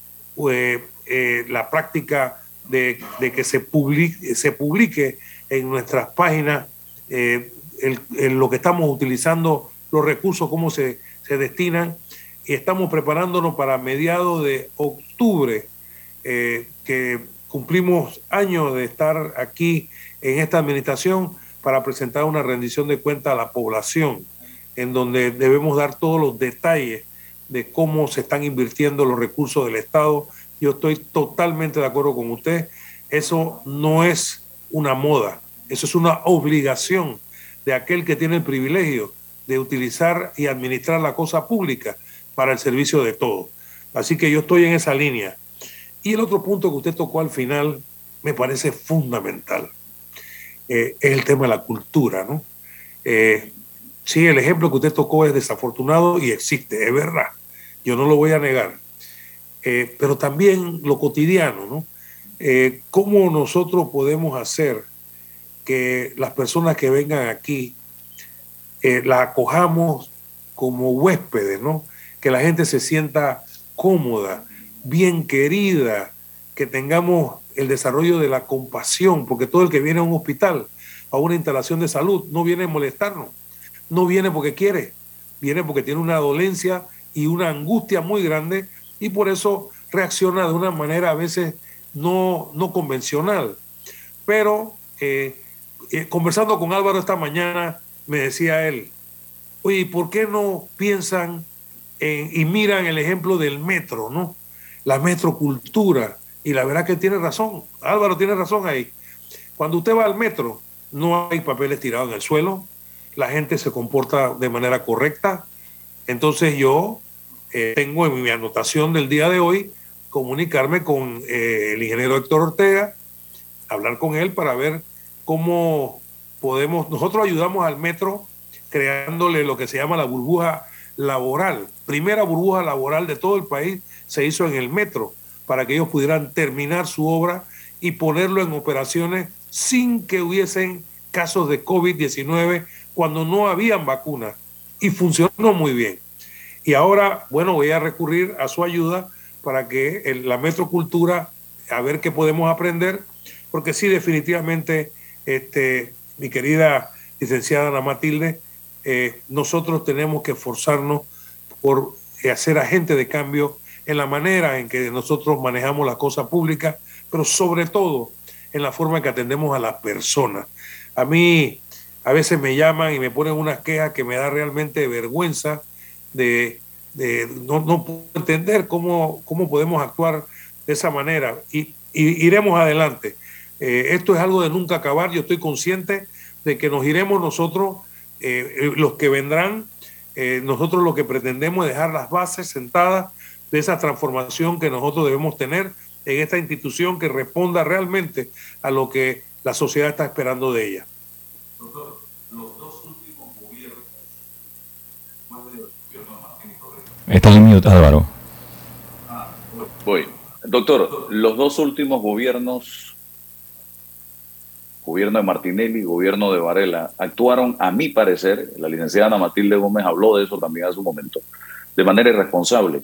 eh, eh, la práctica de, que se publique, se publique en nuestras páginas eh, lo que estamos utilizando, los recursos, cómo se, se destinan, y estamos preparándonos para mediados de octubre, que cumplimos años de estar aquí en esta administración para presentar una rendición de cuenta a la población en donde debemos dar todos los detalles de cómo se están invirtiendo los recursos del Estado. Yo estoy totalmente de acuerdo con usted. Eso no es una moda, eso es una obligación de aquel que tiene el privilegio de utilizar y administrar la cosa pública para el servicio de todos. Así que yo estoy en esa línea. Y el otro punto que usted tocó al final me parece fundamental. Eh, es el tema de la cultura, ¿no? Eh, Sí, el ejemplo que usted tocó es desafortunado y existe, es verdad. Yo no lo voy a negar. Eh, pero también lo cotidiano, ¿no? Eh, ¿Cómo nosotros podemos hacer que las personas que vengan aquí eh, la acojamos como huéspedes, ¿no? Que la gente se sienta cómoda, bien querida, que tengamos el desarrollo de la compasión, porque todo el que viene a un hospital, a una instalación de salud, no viene a molestarnos no viene porque quiere, viene porque tiene una dolencia y una angustia muy grande y por eso reacciona de una manera a veces no, no convencional. Pero eh, eh, conversando con Álvaro esta mañana, me decía él, oye, ¿por qué no piensan y miran el ejemplo del metro, ¿no? La metrocultura. Y la verdad que tiene razón, Álvaro tiene razón ahí. Cuando usted va al metro, no hay papeles tirados en el suelo, la gente se comporta de manera correcta. Entonces yo eh, tengo en mi anotación del día de hoy comunicarme con eh, el ingeniero Héctor Ortega, hablar con él para ver cómo podemos, nosotros ayudamos al metro creándole lo que se llama la burbuja laboral. Primera burbuja laboral de todo el país se hizo en el metro para que ellos pudieran terminar su obra y ponerlo en operaciones sin que hubiesen casos de COVID-19 cuando no habían vacunas. Y funcionó muy bien. Y ahora, bueno, voy a recurrir a su ayuda para que la metrocultura, a ver qué podemos aprender, porque sí, definitivamente, este, mi querida licenciada Ana Matilde, eh, nosotros tenemos que esforzarnos por hacer agente de cambio en la manera en que nosotros manejamos la cosa pública, pero sobre todo en la forma en que atendemos a las personas. A mí a veces me llaman y me ponen unas quejas que me da realmente vergüenza de, no, puedo entender cómo, cómo podemos actuar de esa manera y, iremos adelante. Eh, esto es algo de nunca acabar, yo estoy consciente de que nos iremos nosotros, eh, eh, los que vendrán, nosotros lo que pretendemos es dejar las bases sentadas de esa transformación que nosotros debemos tener en esta institución que responda realmente a lo que la sociedad está esperando de ella. Doctor, los dos últimos gobiernos, Está en mute, Álvaro. Voy. Doctor, los dos últimos gobiernos, gobierno de Martinelli y gobierno de Varela, actuaron, a mi parecer, la licenciada Ana Matilde Gómez habló de eso también hace un momento, de manera irresponsable,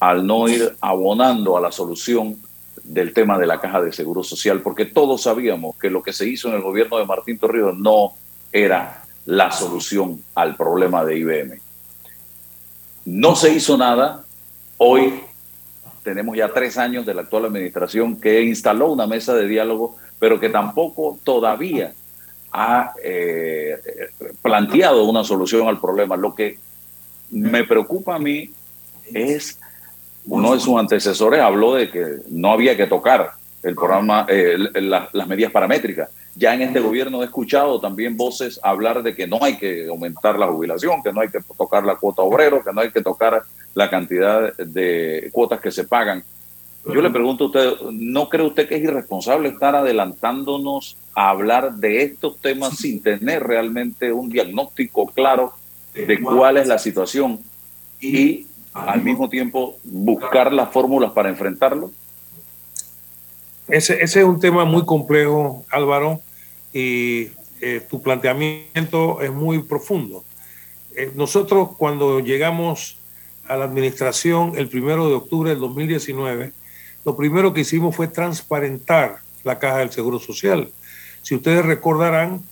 al no ir abonando a la solución del tema de la caja de seguro social, porque todos sabíamos que lo que se hizo en el gobierno de Martín Torrijos no era la solución al problema de IBM. No se hizo nada. Hoy tenemos ya tres años de la actual administración que instaló una mesa de diálogo, pero que tampoco todavía ha eh, planteado una solución al problema. Lo que me preocupa a mí es uno de sus antecesores habló de que no había que tocar el programa, eh, las medidas paramétricas. Ya en este gobierno he escuchado también voces hablar de que no hay que aumentar la jubilación, que no hay que tocar la cuota obrero, que no hay que tocar la cantidad de cuotas que se pagan. Yo le pregunto a usted, ¿no cree usted que es irresponsable estar adelantándonos a hablar de estos temas sin tener realmente un diagnóstico claro de cuál es la situación y al mismo tiempo buscar las fórmulas para enfrentarlo? Ese, ese es un tema muy complejo, Álvaro, y eh, tu planteamiento es muy profundo. Eh, nosotros cuando llegamos a la administración el primero de octubre del 2019, lo primero que hicimos fue transparentar la caja del Seguro Social. Si ustedes recordarán,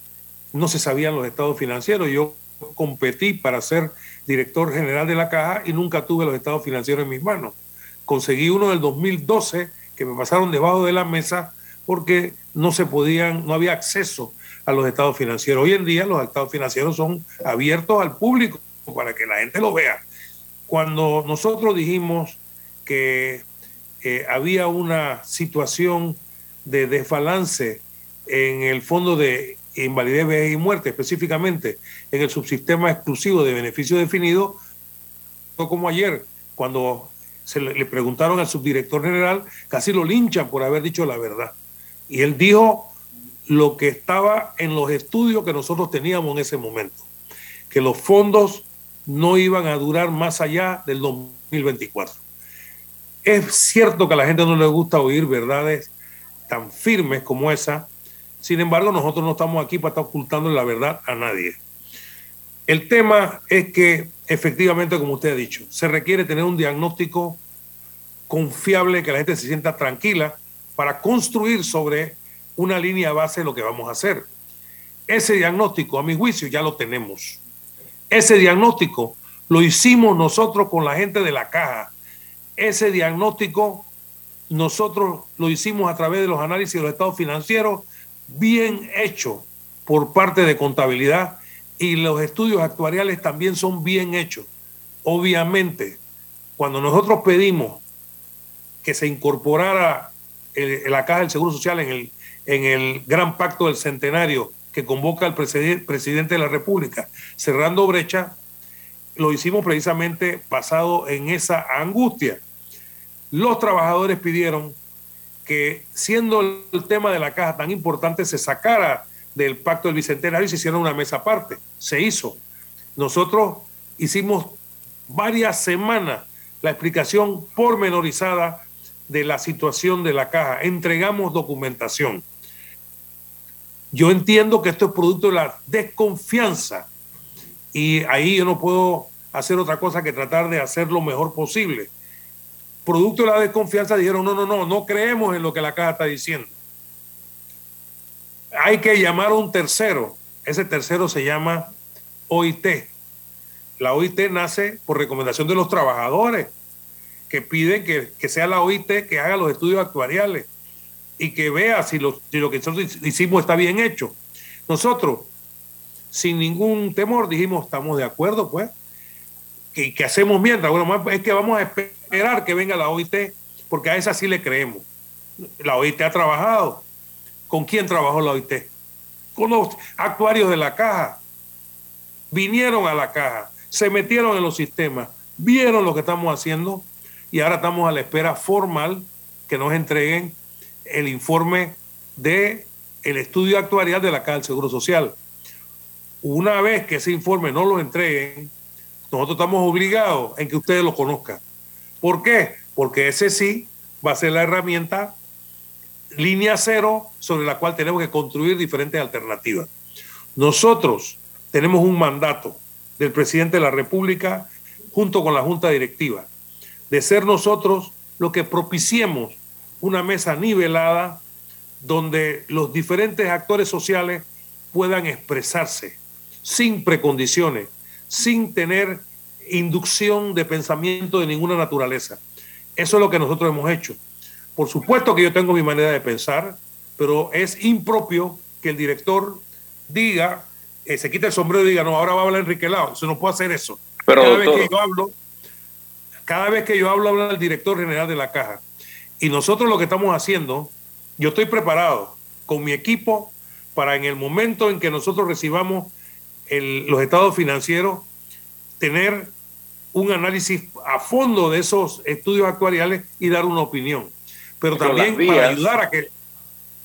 no se sabían los estados financieros. Yo competí para ser director general de la caja y nunca tuve los estados financieros en mis manos. Conseguí uno del 2012 que me pasaron debajo de la mesa porque no se podían, no había acceso a los estados financieros. Hoy en día los estados financieros son abiertos al público para que la gente lo vea. Cuando nosotros dijimos que eh, había una situación de desbalance en el fondo de invalidez, y muerte, específicamente en el subsistema exclusivo de beneficio definido, como ayer, cuando se le, preguntaron al subdirector general, casi lo linchan por haber dicho la verdad. Y él dijo lo que estaba en los estudios que nosotros teníamos en ese momento, que los fondos no iban a durar más allá del 2024. Es cierto que a la gente no le gusta oír verdades tan firmes como esa, sin embargo, nosotros no estamos aquí para estar ocultando la verdad a nadie. El tema es que, efectivamente, como usted ha dicho, se requiere tener un diagnóstico confiable, que la gente se sienta tranquila para construir sobre una línea base lo que vamos a hacer. Ese diagnóstico, a mi juicio, ya lo tenemos. Ese diagnóstico lo hicimos nosotros con la gente de la caja. Ese diagnóstico nosotros lo hicimos a través de los análisis de los estados financieros, bien hecho por parte de contabilidad y los estudios actuariales también son bien hechos. Obviamente, cuando nosotros pedimos que se incorporara la Caja del Seguro Social en el, en el Gran Pacto del Centenario que convoca el presidente de la República, cerrando brecha, lo hicimos precisamente basado en esa angustia. Los trabajadores pidieron que, siendo el tema de la caja tan importante, se sacara del pacto del Bicentenario y se hiciera una mesa aparte. Se hizo. Nosotros hicimos varias semanas la explicación pormenorizada de la situación de la caja. Entregamos documentación. Yo entiendo que esto es producto de la desconfianza y ahí yo no puedo hacer otra cosa que tratar de hacer lo mejor posible. Producto de la desconfianza dijeron, no, no, no, no creemos en lo que la caja está diciendo. Hay que llamar a un tercero. Ese tercero se llama OIT. La OIT nace por recomendación de los trabajadores que piden que, sea la OIT que haga los estudios actuariales y que vea si lo, lo que nosotros hicimos está bien hecho. Nosotros, sin ningún temor, dijimos, estamos de acuerdo, pues, que, que hacemos mientras. Bueno, es que vamos a esperar que venga la OIT, porque a esa sí le creemos. La OIT ha trabajado. ¿Con quién trabajó la OIT? Con los actuarios de la caja. Vinieron a la caja, se metieron en los sistemas, vieron lo que estamos haciendo y ahora estamos a la espera formal que nos entreguen el informe de estudio actuarial de la Caja del Seguro Social. Una vez que ese informe no lo entreguen, nosotros estamos obligados en que ustedes lo conozcan. ¿Por qué? Porque ese sí va a ser la herramienta línea cero sobre la cual tenemos que construir diferentes alternativas. Nosotros tenemos un mandato del presidente de la República junto con la Junta Directiva de ser nosotros lo que propiciemos una mesa nivelada donde los diferentes actores sociales puedan expresarse sin precondiciones, sin tener inducción de pensamiento de ninguna naturaleza. Eso es lo que nosotros hemos hecho. Por supuesto que yo tengo mi manera de pensar, pero es impropio que el director diga, eh, se quita el sombrero y diga, no, ahora va a hablar Enrique Lao. Se no puede hacer eso. Pero, Cada vez que yo hablo, cada vez que yo hablo, habla el director general de la caja. Y nosotros lo que estamos haciendo, yo estoy preparado con mi equipo para en el momento en que nosotros recibamos los estados financieros, tener un análisis a fondo de esos estudios actuariales y dar una opinión. Pero, también para ayudar a que...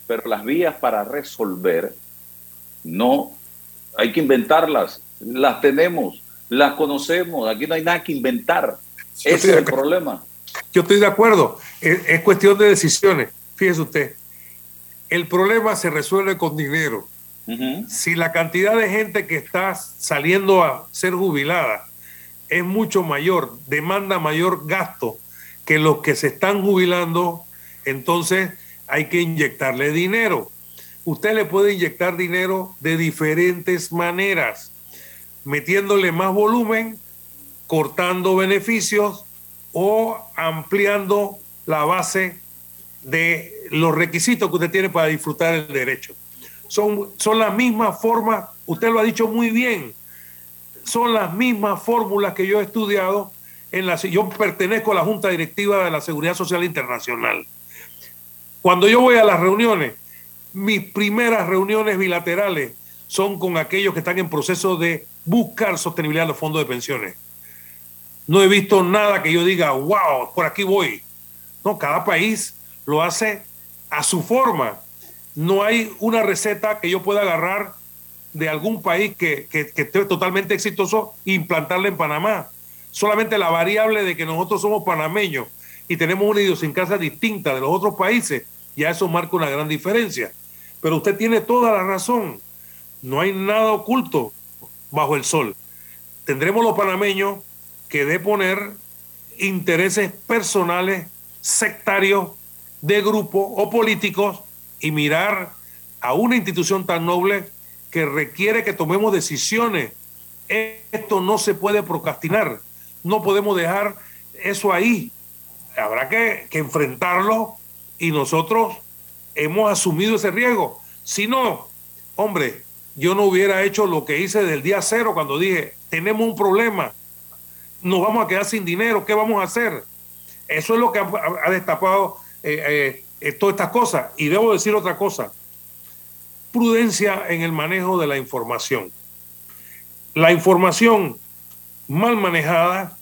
Pero las vías para resolver, no, hay que inventarlas, las tenemos, las conocemos, aquí no hay nada que inventar. Ese es el problema. Yo estoy de acuerdo. Es, cuestión de decisiones. Fíjese usted. El problema se resuelve con dinero. Si la cantidad de gente que está saliendo a ser jubilada es mucho mayor, demanda mayor gasto que los que se están jubilando, entonces hay que inyectarle dinero. Usted le puede inyectar dinero de diferentes maneras, metiéndole más volumen cortando beneficios o ampliando la base de los requisitos que usted tiene para disfrutar el derecho. Son, son las mismas formas, usted lo ha dicho muy bien, son las mismas fórmulas que yo he estudiado en la yo pertenezco a la Junta Directiva de la Seguridad Social Internacional. Cuando yo voy a las reuniones, mis primeras reuniones bilaterales son con aquellos que están en proceso de buscar sostenibilidad en los fondos de pensiones no he visto nada que yo diga, wow, por aquí voy. No, cada país lo hace a su forma. No hay una receta que yo pueda agarrar de algún país que, esté totalmente exitoso e implantarla en Panamá. Solamente la variable de que nosotros somos panameños y tenemos una idiosincrasia distinta de los otros países, ya eso marca una gran diferencia. Pero usted tiene toda la razón. No hay nada oculto bajo el sol. Tendremos los panameños que de poner intereses personales, sectarios, de grupo o políticos y mirar a una institución tan noble que requiere que tomemos decisiones Esto no se puede procrastinar. No podemos dejar eso ahí. Habrá que, que enfrentarlo y nosotros hemos asumido ese riesgo. Si no, hombre, yo no hubiera hecho lo que hice del día cero cuando dije, tenemos un problema, nos vamos a quedar sin dinero, ¿qué vamos a hacer? Eso es lo que ha, destapado eh, eh, todas estas cosas. Y debo decir otra cosa, prudencia en el manejo de la información. La información mal manejada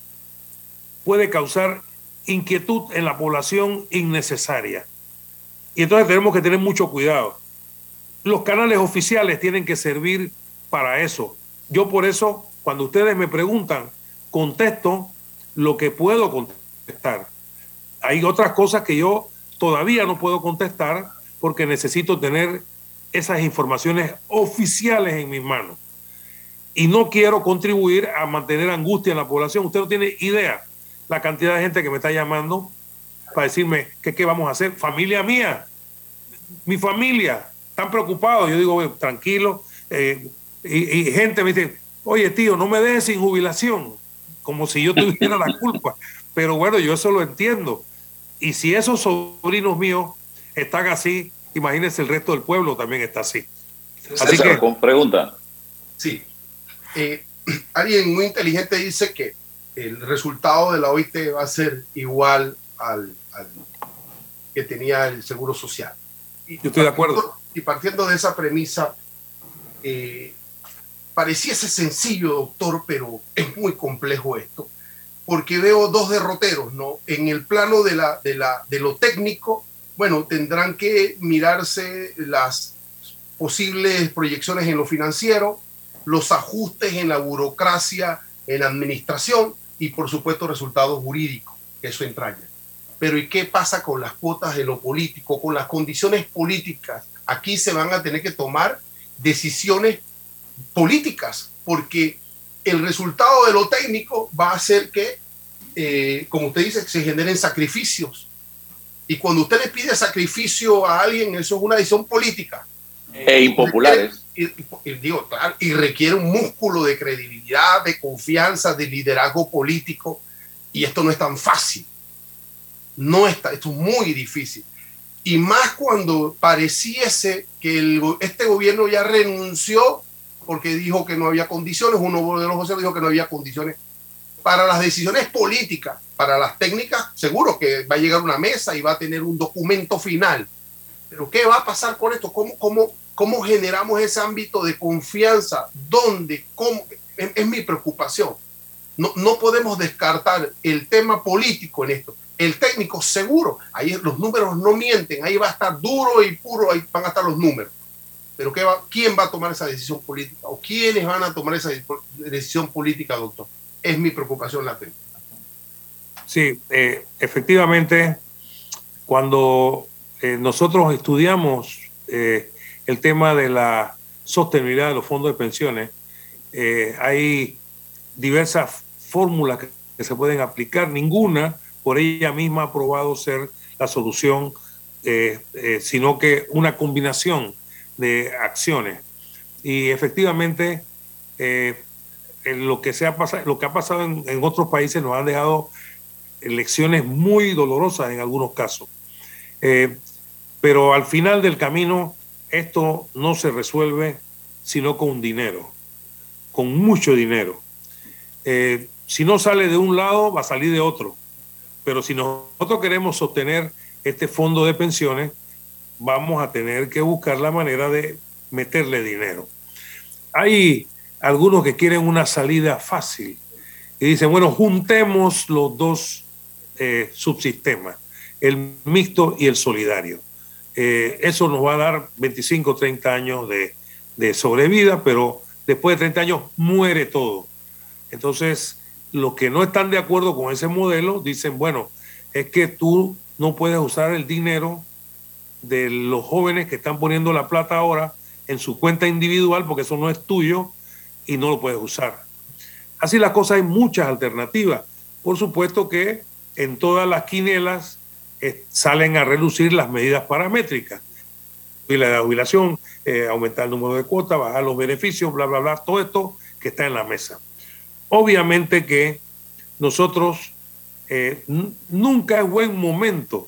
puede causar inquietud en la población innecesaria. Y entonces tenemos que tener mucho cuidado. Los canales oficiales tienen que servir para eso. Yo por eso, cuando ustedes me preguntan, contesto lo que puedo contestar. Hay otras cosas que yo todavía no puedo contestar porque necesito tener esas informaciones oficiales en mis manos. Y no quiero contribuir a mantener angustia en la población. Usted no tiene idea la cantidad de gente que me está llamando para decirme que qué vamos a hacer. Familia mía, mi familia, están preocupados. Yo digo, tranquilo. Eh, y, gente me dice, oye tío, no me dejes sin jubilación, como si yo [LAUGHS] tuviera la culpa. Pero bueno, yo eso lo entiendo. Y si esos sobrinos míos están así, imagínense el resto del pueblo también está así. Así que, con pregunta. Sí. Eh, [CLEARS THROAT] alguien muy inteligente dice que el resultado de la OIT va a ser igual al, que tenía el Seguro Social. Y Yo estoy de acuerdo. Y partiendo de esa premisa, eh, pareciese sencillo, doctor, pero es muy complejo esto, porque veo dos derroteros, ¿no? En el plano de, la, de, la, de lo técnico, bueno, tendrán que mirarse las posibles proyecciones en lo financiero, los ajustes en la burocracia, en la administración, y por supuesto resultados jurídicos que eso entraña. Pero ¿y qué pasa con las cuotas de lo político, con las condiciones políticas? Aquí se van a tener que tomar decisiones políticas, porque el resultado de lo técnico va a ser que, eh, como usted dice, se generen sacrificios. Y cuando usted le pide sacrificio a alguien, eso es una decisión política. E impopulares y, digo, y requiere un músculo de credibilidad, de confianza, de liderazgo político, y esto no es tan fácil. No está, esto es muy difícil. Y más cuando pareciese que el, este gobierno ya renunció porque dijo que no había condiciones, uno de los voceros dijo que no había condiciones para las decisiones políticas, para las técnicas, seguro que va a llegar una mesa y va a tener un documento final. Pero ¿qué va a pasar con esto? ¿Cómo, cómo, ¿Cómo generamos ese ámbito de confianza? ¿Dónde? Es, mi preocupación. No, no podemos descartar el tema político en esto. El técnico seguro, ahí los números no mienten, ahí va a estar duro y puro, ahí van a estar los números. Pero ¿qué va, ¿quién va a tomar esa decisión política? ¿O quiénes van a tomar esa decisión política, doctor? Es mi preocupación latente. Sí, eh, efectivamente, cuando eh, nosotros estudiamos eh, el tema de la sostenibilidad de los fondos de pensiones, eh, hay diversas fórmulas que, se pueden aplicar, ninguna por ella misma ha probado ser la solución, eh, eh, sino que una combinación de acciones. Y efectivamente, lo, que se ha pasado, lo que ha pasado en, otros países nos han dejado lecciones muy dolorosas en algunos casos. pero al final del camino esto no se resuelve sino con dinero, con mucho dinero. Eh, si no sale de un lado, va a salir de otro. Pero si nosotros queremos sostener este fondo de pensiones, vamos a tener que buscar la manera de meterle dinero. Hay algunos que quieren una salida fácil y dicen, bueno, juntemos los dos eh, subsistemas, el mixto y el solidario. Eh, eso nos va a dar 25, 30 años de, de, sobrevida, pero después de 30 años muere todo. Entonces, los que no están de acuerdo con ese modelo dicen, bueno, es que tú no puedes usar el dinero de los jóvenes que están poniendo la plata ahora en su cuenta individual porque eso no es tuyo y no lo puedes usar. Así las cosas, hay muchas alternativas. Por supuesto que en todas las quinelas salen a reducir las medidas paramétricas. Y la jubilación, eh, aumentar el número de cuotas, bajar los beneficios, bla, bla, bla, todo esto que está en la mesa. Obviamente que nosotros eh, nunca es buen momento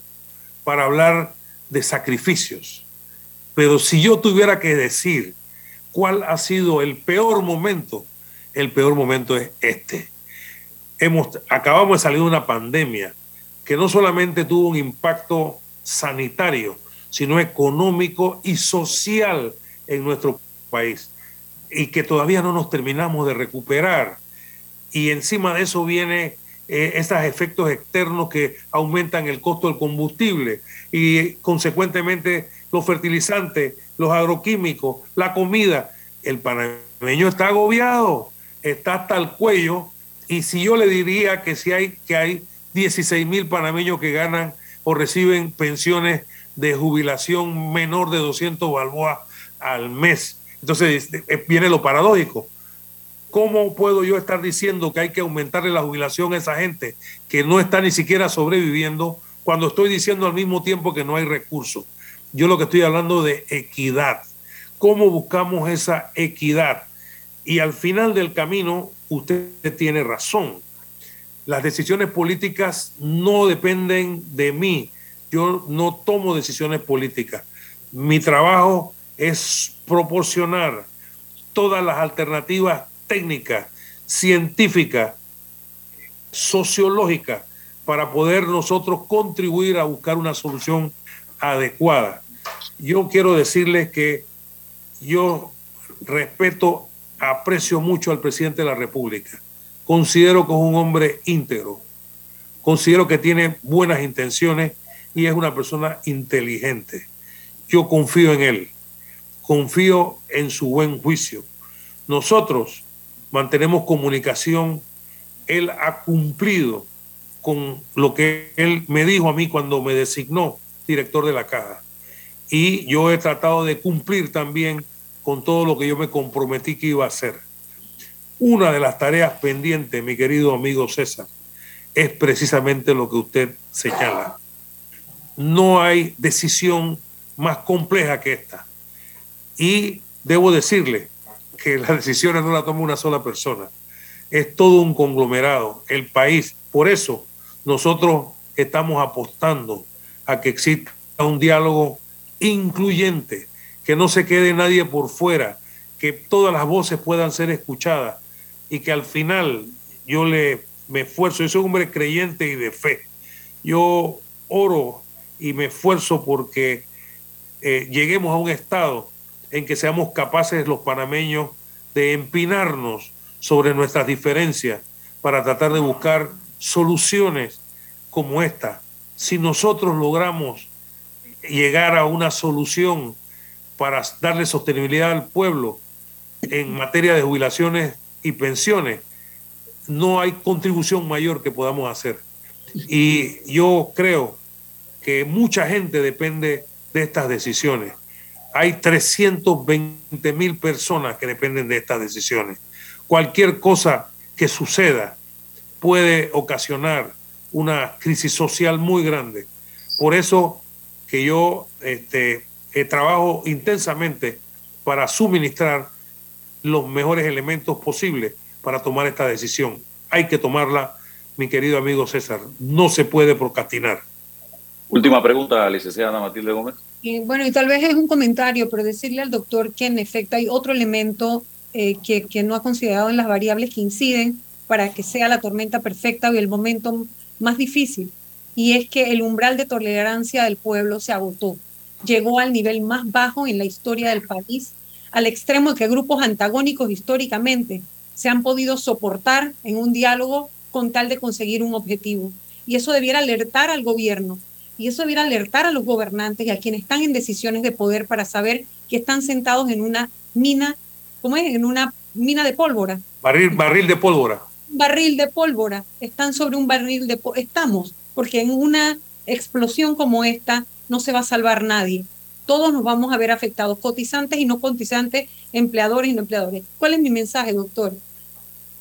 para hablar de sacrificios, pero si yo tuviera que decir cuál ha sido el peor momento, el peor momento es este. Hemos, acabamos de salir de una pandemia que no solamente tuvo un impacto sanitario, sino económico y social en nuestro país y que todavía no nos terminamos de recuperar. Y encima de eso viene eh, estos efectos externos que aumentan el costo del combustible y consecuentemente los fertilizantes, los agroquímicos, la comida. El panameño está agobiado, está hasta el cuello. Y si yo le diría que si hay que hay 16 mil panameños que ganan o reciben pensiones de jubilación menor de 200 balboas al mes. Entonces eh, viene lo paradójico. ¿Cómo puedo yo estar diciendo que hay que aumentarle la jubilación a esa gente que no está ni siquiera sobreviviendo cuando estoy diciendo al mismo tiempo que no hay recursos? Yo lo que estoy hablando de equidad. ¿Cómo buscamos esa equidad? Y al final del camino, usted tiene razón. Las decisiones políticas no dependen de mí. Yo no tomo decisiones políticas. Mi trabajo es proporcionar todas las alternativas técnicas, científicas, sociológicas, para poder nosotros contribuir a buscar una solución adecuada. Yo quiero decirles que yo respeto, aprecio mucho al presidente de la República. Considero que es un hombre íntegro. Considero que tiene buenas intenciones y es una persona inteligente. Yo confío en él confío en su buen juicio. Nosotros mantenemos comunicación. Él ha cumplido con lo que él me dijo a mí cuando me designó director de la caja. Y yo he tratado de cumplir también con todo lo que yo me comprometí que iba a hacer. Una de las tareas pendientes, mi querido amigo César, es precisamente lo que usted señala. No hay decisión más compleja que esta y debo decirle que las decisiones no las toma una sola persona, es todo un conglomerado, el país. Por eso nosotros estamos apostando a que exista un diálogo incluyente, que no se quede nadie por fuera, que todas las voces puedan ser escuchadas y que al final yo le me esfuerzo, yo soy un hombre creyente y de fe. Yo oro y me esfuerzo porque eh, lleguemos a un estado en que seamos capaces los panameños de empinarnos sobre nuestras diferencias para tratar de buscar soluciones como esta. Si nosotros logramos llegar a una solución para darle sostenibilidad al pueblo en materia de jubilaciones y pensiones, no hay contribución mayor que podamos hacer. Y yo creo que mucha gente depende de estas decisiones hay 320 mil personas que dependen de estas decisiones. Cualquier cosa que suceda puede ocasionar una crisis social muy grande. Por eso que yo este, eh, trabajo intensamente para suministrar los mejores elementos posibles para tomar esta decisión. Hay que tomarla, mi querido amigo César. No se puede procrastinar. Última pregunta, licenciada Matilde Gómez bueno, y tal vez es un comentario, pero decirle al doctor que en efecto hay otro elemento eh, que, que no ha considerado en las variables que inciden para que sea la tormenta perfecta y el momento más difícil, y es que el umbral de tolerancia del pueblo se agotó, llegó al nivel más bajo en la historia del país, al extremo de que grupos antagónicos históricamente se han podido soportar en un diálogo con tal de conseguir un objetivo. Y eso debiera alertar al gobierno y eso debiera alertar a los gobernantes y a quienes están en decisiones de poder para saber que están sentados en una mina, ¿cómo es? En una mina de pólvora. Barril, barril de pólvora. Barril de pólvora. Están sobre un barril de pólvora. Estamos, porque en una explosión como esta no se va a salvar nadie. Todos nos vamos a ver afectados, cotizantes y no cotizantes, empleadores y no empleadores. ¿Cuál es mi mensaje, doctor?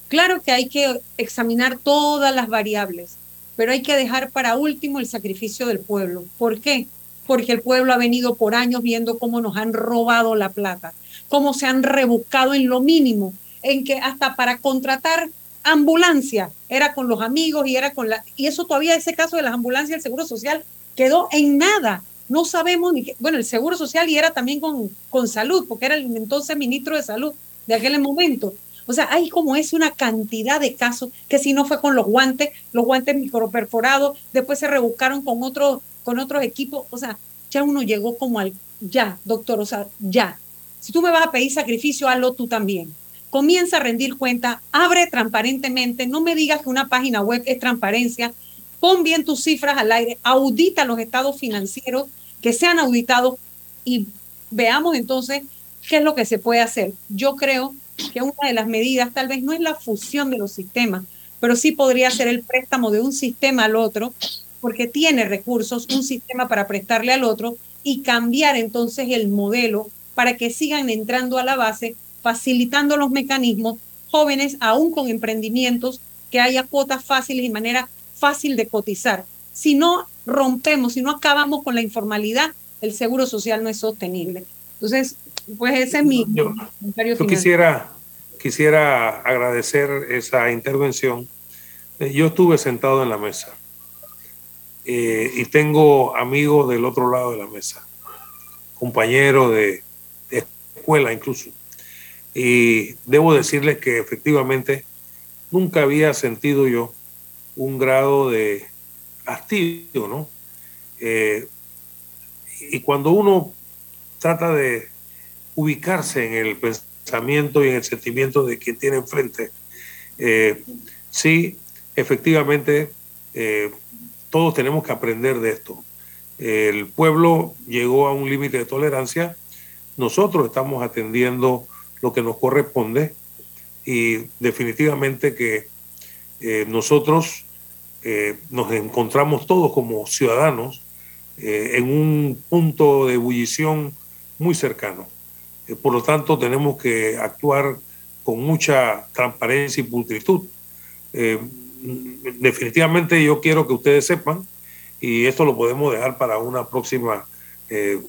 Claro que hay que examinar todas las variables, pero hay que dejar para último el sacrificio del pueblo. ¿Por qué? Porque el pueblo ha venido por años viendo cómo nos han robado la plata, cómo se han rebuscado en lo mínimo en que hasta para contratar ambulancia era con los amigos y era con la y eso todavía ese caso de las ambulancias del Seguro Social quedó en nada. No sabemos ni qué, bueno, el Seguro Social y era también con, con salud, porque era el entonces ministro de salud de aquel momento. O sea, hay como es una cantidad de casos que si no fue con los guantes, los guantes microperforados, después se rebuscaron con otros con otros equipos, o sea, ya uno llegó como al ya, doctor, o sea, ya. Si tú me vas a pedir sacrificio, hazlo tú también. Comienza a rendir cuenta, abre transparentemente, no me digas que una página web es transparencia, pon bien tus cifras al aire, audita los estados financieros que sean auditados y veamos entonces qué es lo que se puede hacer. Yo creo que una de las medidas tal vez no es la fusión de los sistemas, pero sí podría ser el préstamo de un sistema al otro, porque tiene recursos, un sistema para prestarle al otro y cambiar entonces el modelo para que sigan entrando a la base, facilitando los mecanismos jóvenes, aún con emprendimientos, que haya cuotas fáciles y manera fácil de cotizar. Si no rompemos, si no acabamos con la informalidad, el seguro social no es sostenible. Entonces, pues ese es mi yo, comentario yo quisiera, quisiera agradecer esa intervención. Eh, yo estuve sentado en la mesa eh, y tengo amigos del otro lado de la mesa, compañeros de, de escuela incluso. Y debo decirles que efectivamente nunca había sentido yo un grado de hastío, ¿no? Eh, y cuando uno trata de ubicarse en el pensamiento y en el sentimiento de quien tiene enfrente. Eh, sí, efectivamente, eh, todos tenemos que aprender de esto. El pueblo llegó a un límite de tolerancia, nosotros estamos atendiendo lo que nos corresponde y definitivamente que eh, nosotros nos encontramos todos como ciudadanos en un punto de ebullición muy cercano. Eh, por lo tanto, tenemos que actuar con mucha transparencia y pulcritud. Eh, definitivamente yo quiero que ustedes sepan, y esto lo podemos dejar para una próxima eh,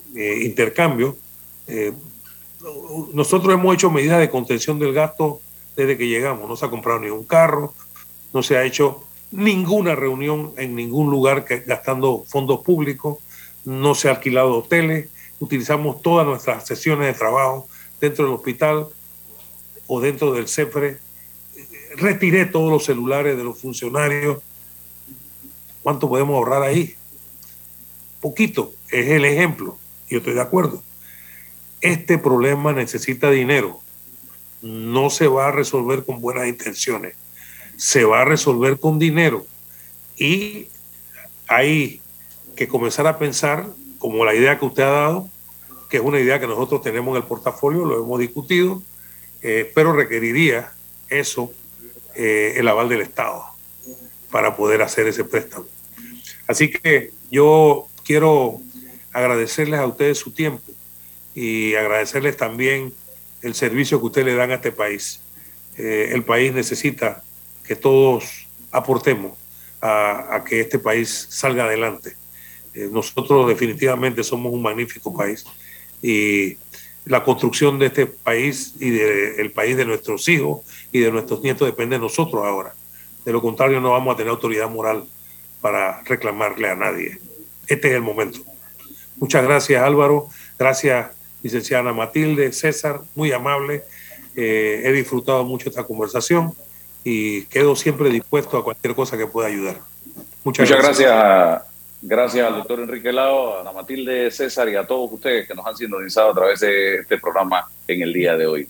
intercambio, nosotros hemos hecho medidas de contención del gasto desde que llegamos. No se ha comprado ni un carro, no se ha hecho ninguna reunión en ningún lugar que, gastando fondos públicos, no se ha alquilado hoteles, utilizamos todas nuestras sesiones de trabajo dentro del hospital o dentro del CEFRE. Retiré todos los celulares de los funcionarios. ¿Cuánto podemos ahorrar ahí? Poquito, es el ejemplo. Yo estoy de acuerdo. Este problema necesita dinero. No se va a resolver con buenas intenciones. Se va a resolver con dinero. Y hay que comenzar a pensar como la idea que usted ha dado, que es una idea que nosotros tenemos en el portafolio, lo hemos discutido, eh, pero requeriría eso eh, el aval del Estado para poder hacer ese préstamo. Así que yo quiero agradecerles a ustedes su tiempo y agradecerles también el servicio que ustedes le dan a este país. Eh, el país necesita que todos aportemos a que este país salga adelante. Eh, nosotros definitivamente somos un magnífico país y la construcción de este país y del país de nuestros hijos y de nuestros nietos depende de nosotros ahora. De lo contrario, no vamos a tener autoridad moral para reclamarle a nadie. Este es el momento. Muchas gracias Álvaro, gracias licenciada Matilde, César, muy amable. Eh, he disfrutado mucho esta conversación y quedo siempre dispuesto a cualquier cosa que pueda ayudar. Muchas, Muchas gracias. gracias Gracias al doctor Enrique Lao, a Ana Matilde César y a todos ustedes que nos han sintonizado a través de este programa en el día de hoy.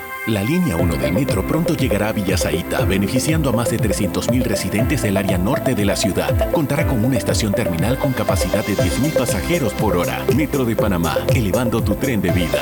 La línea 1 del metro pronto llegará a Villasaita, beneficiando a más de 300.000 residentes del área norte de la ciudad. Contará con una estación terminal con capacidad de 10.000 pasajeros por hora. Metro de Panamá, elevando tu tren de vida.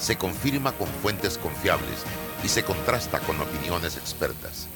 se confirma con fuentes confiables y se contrasta con opiniones expertas.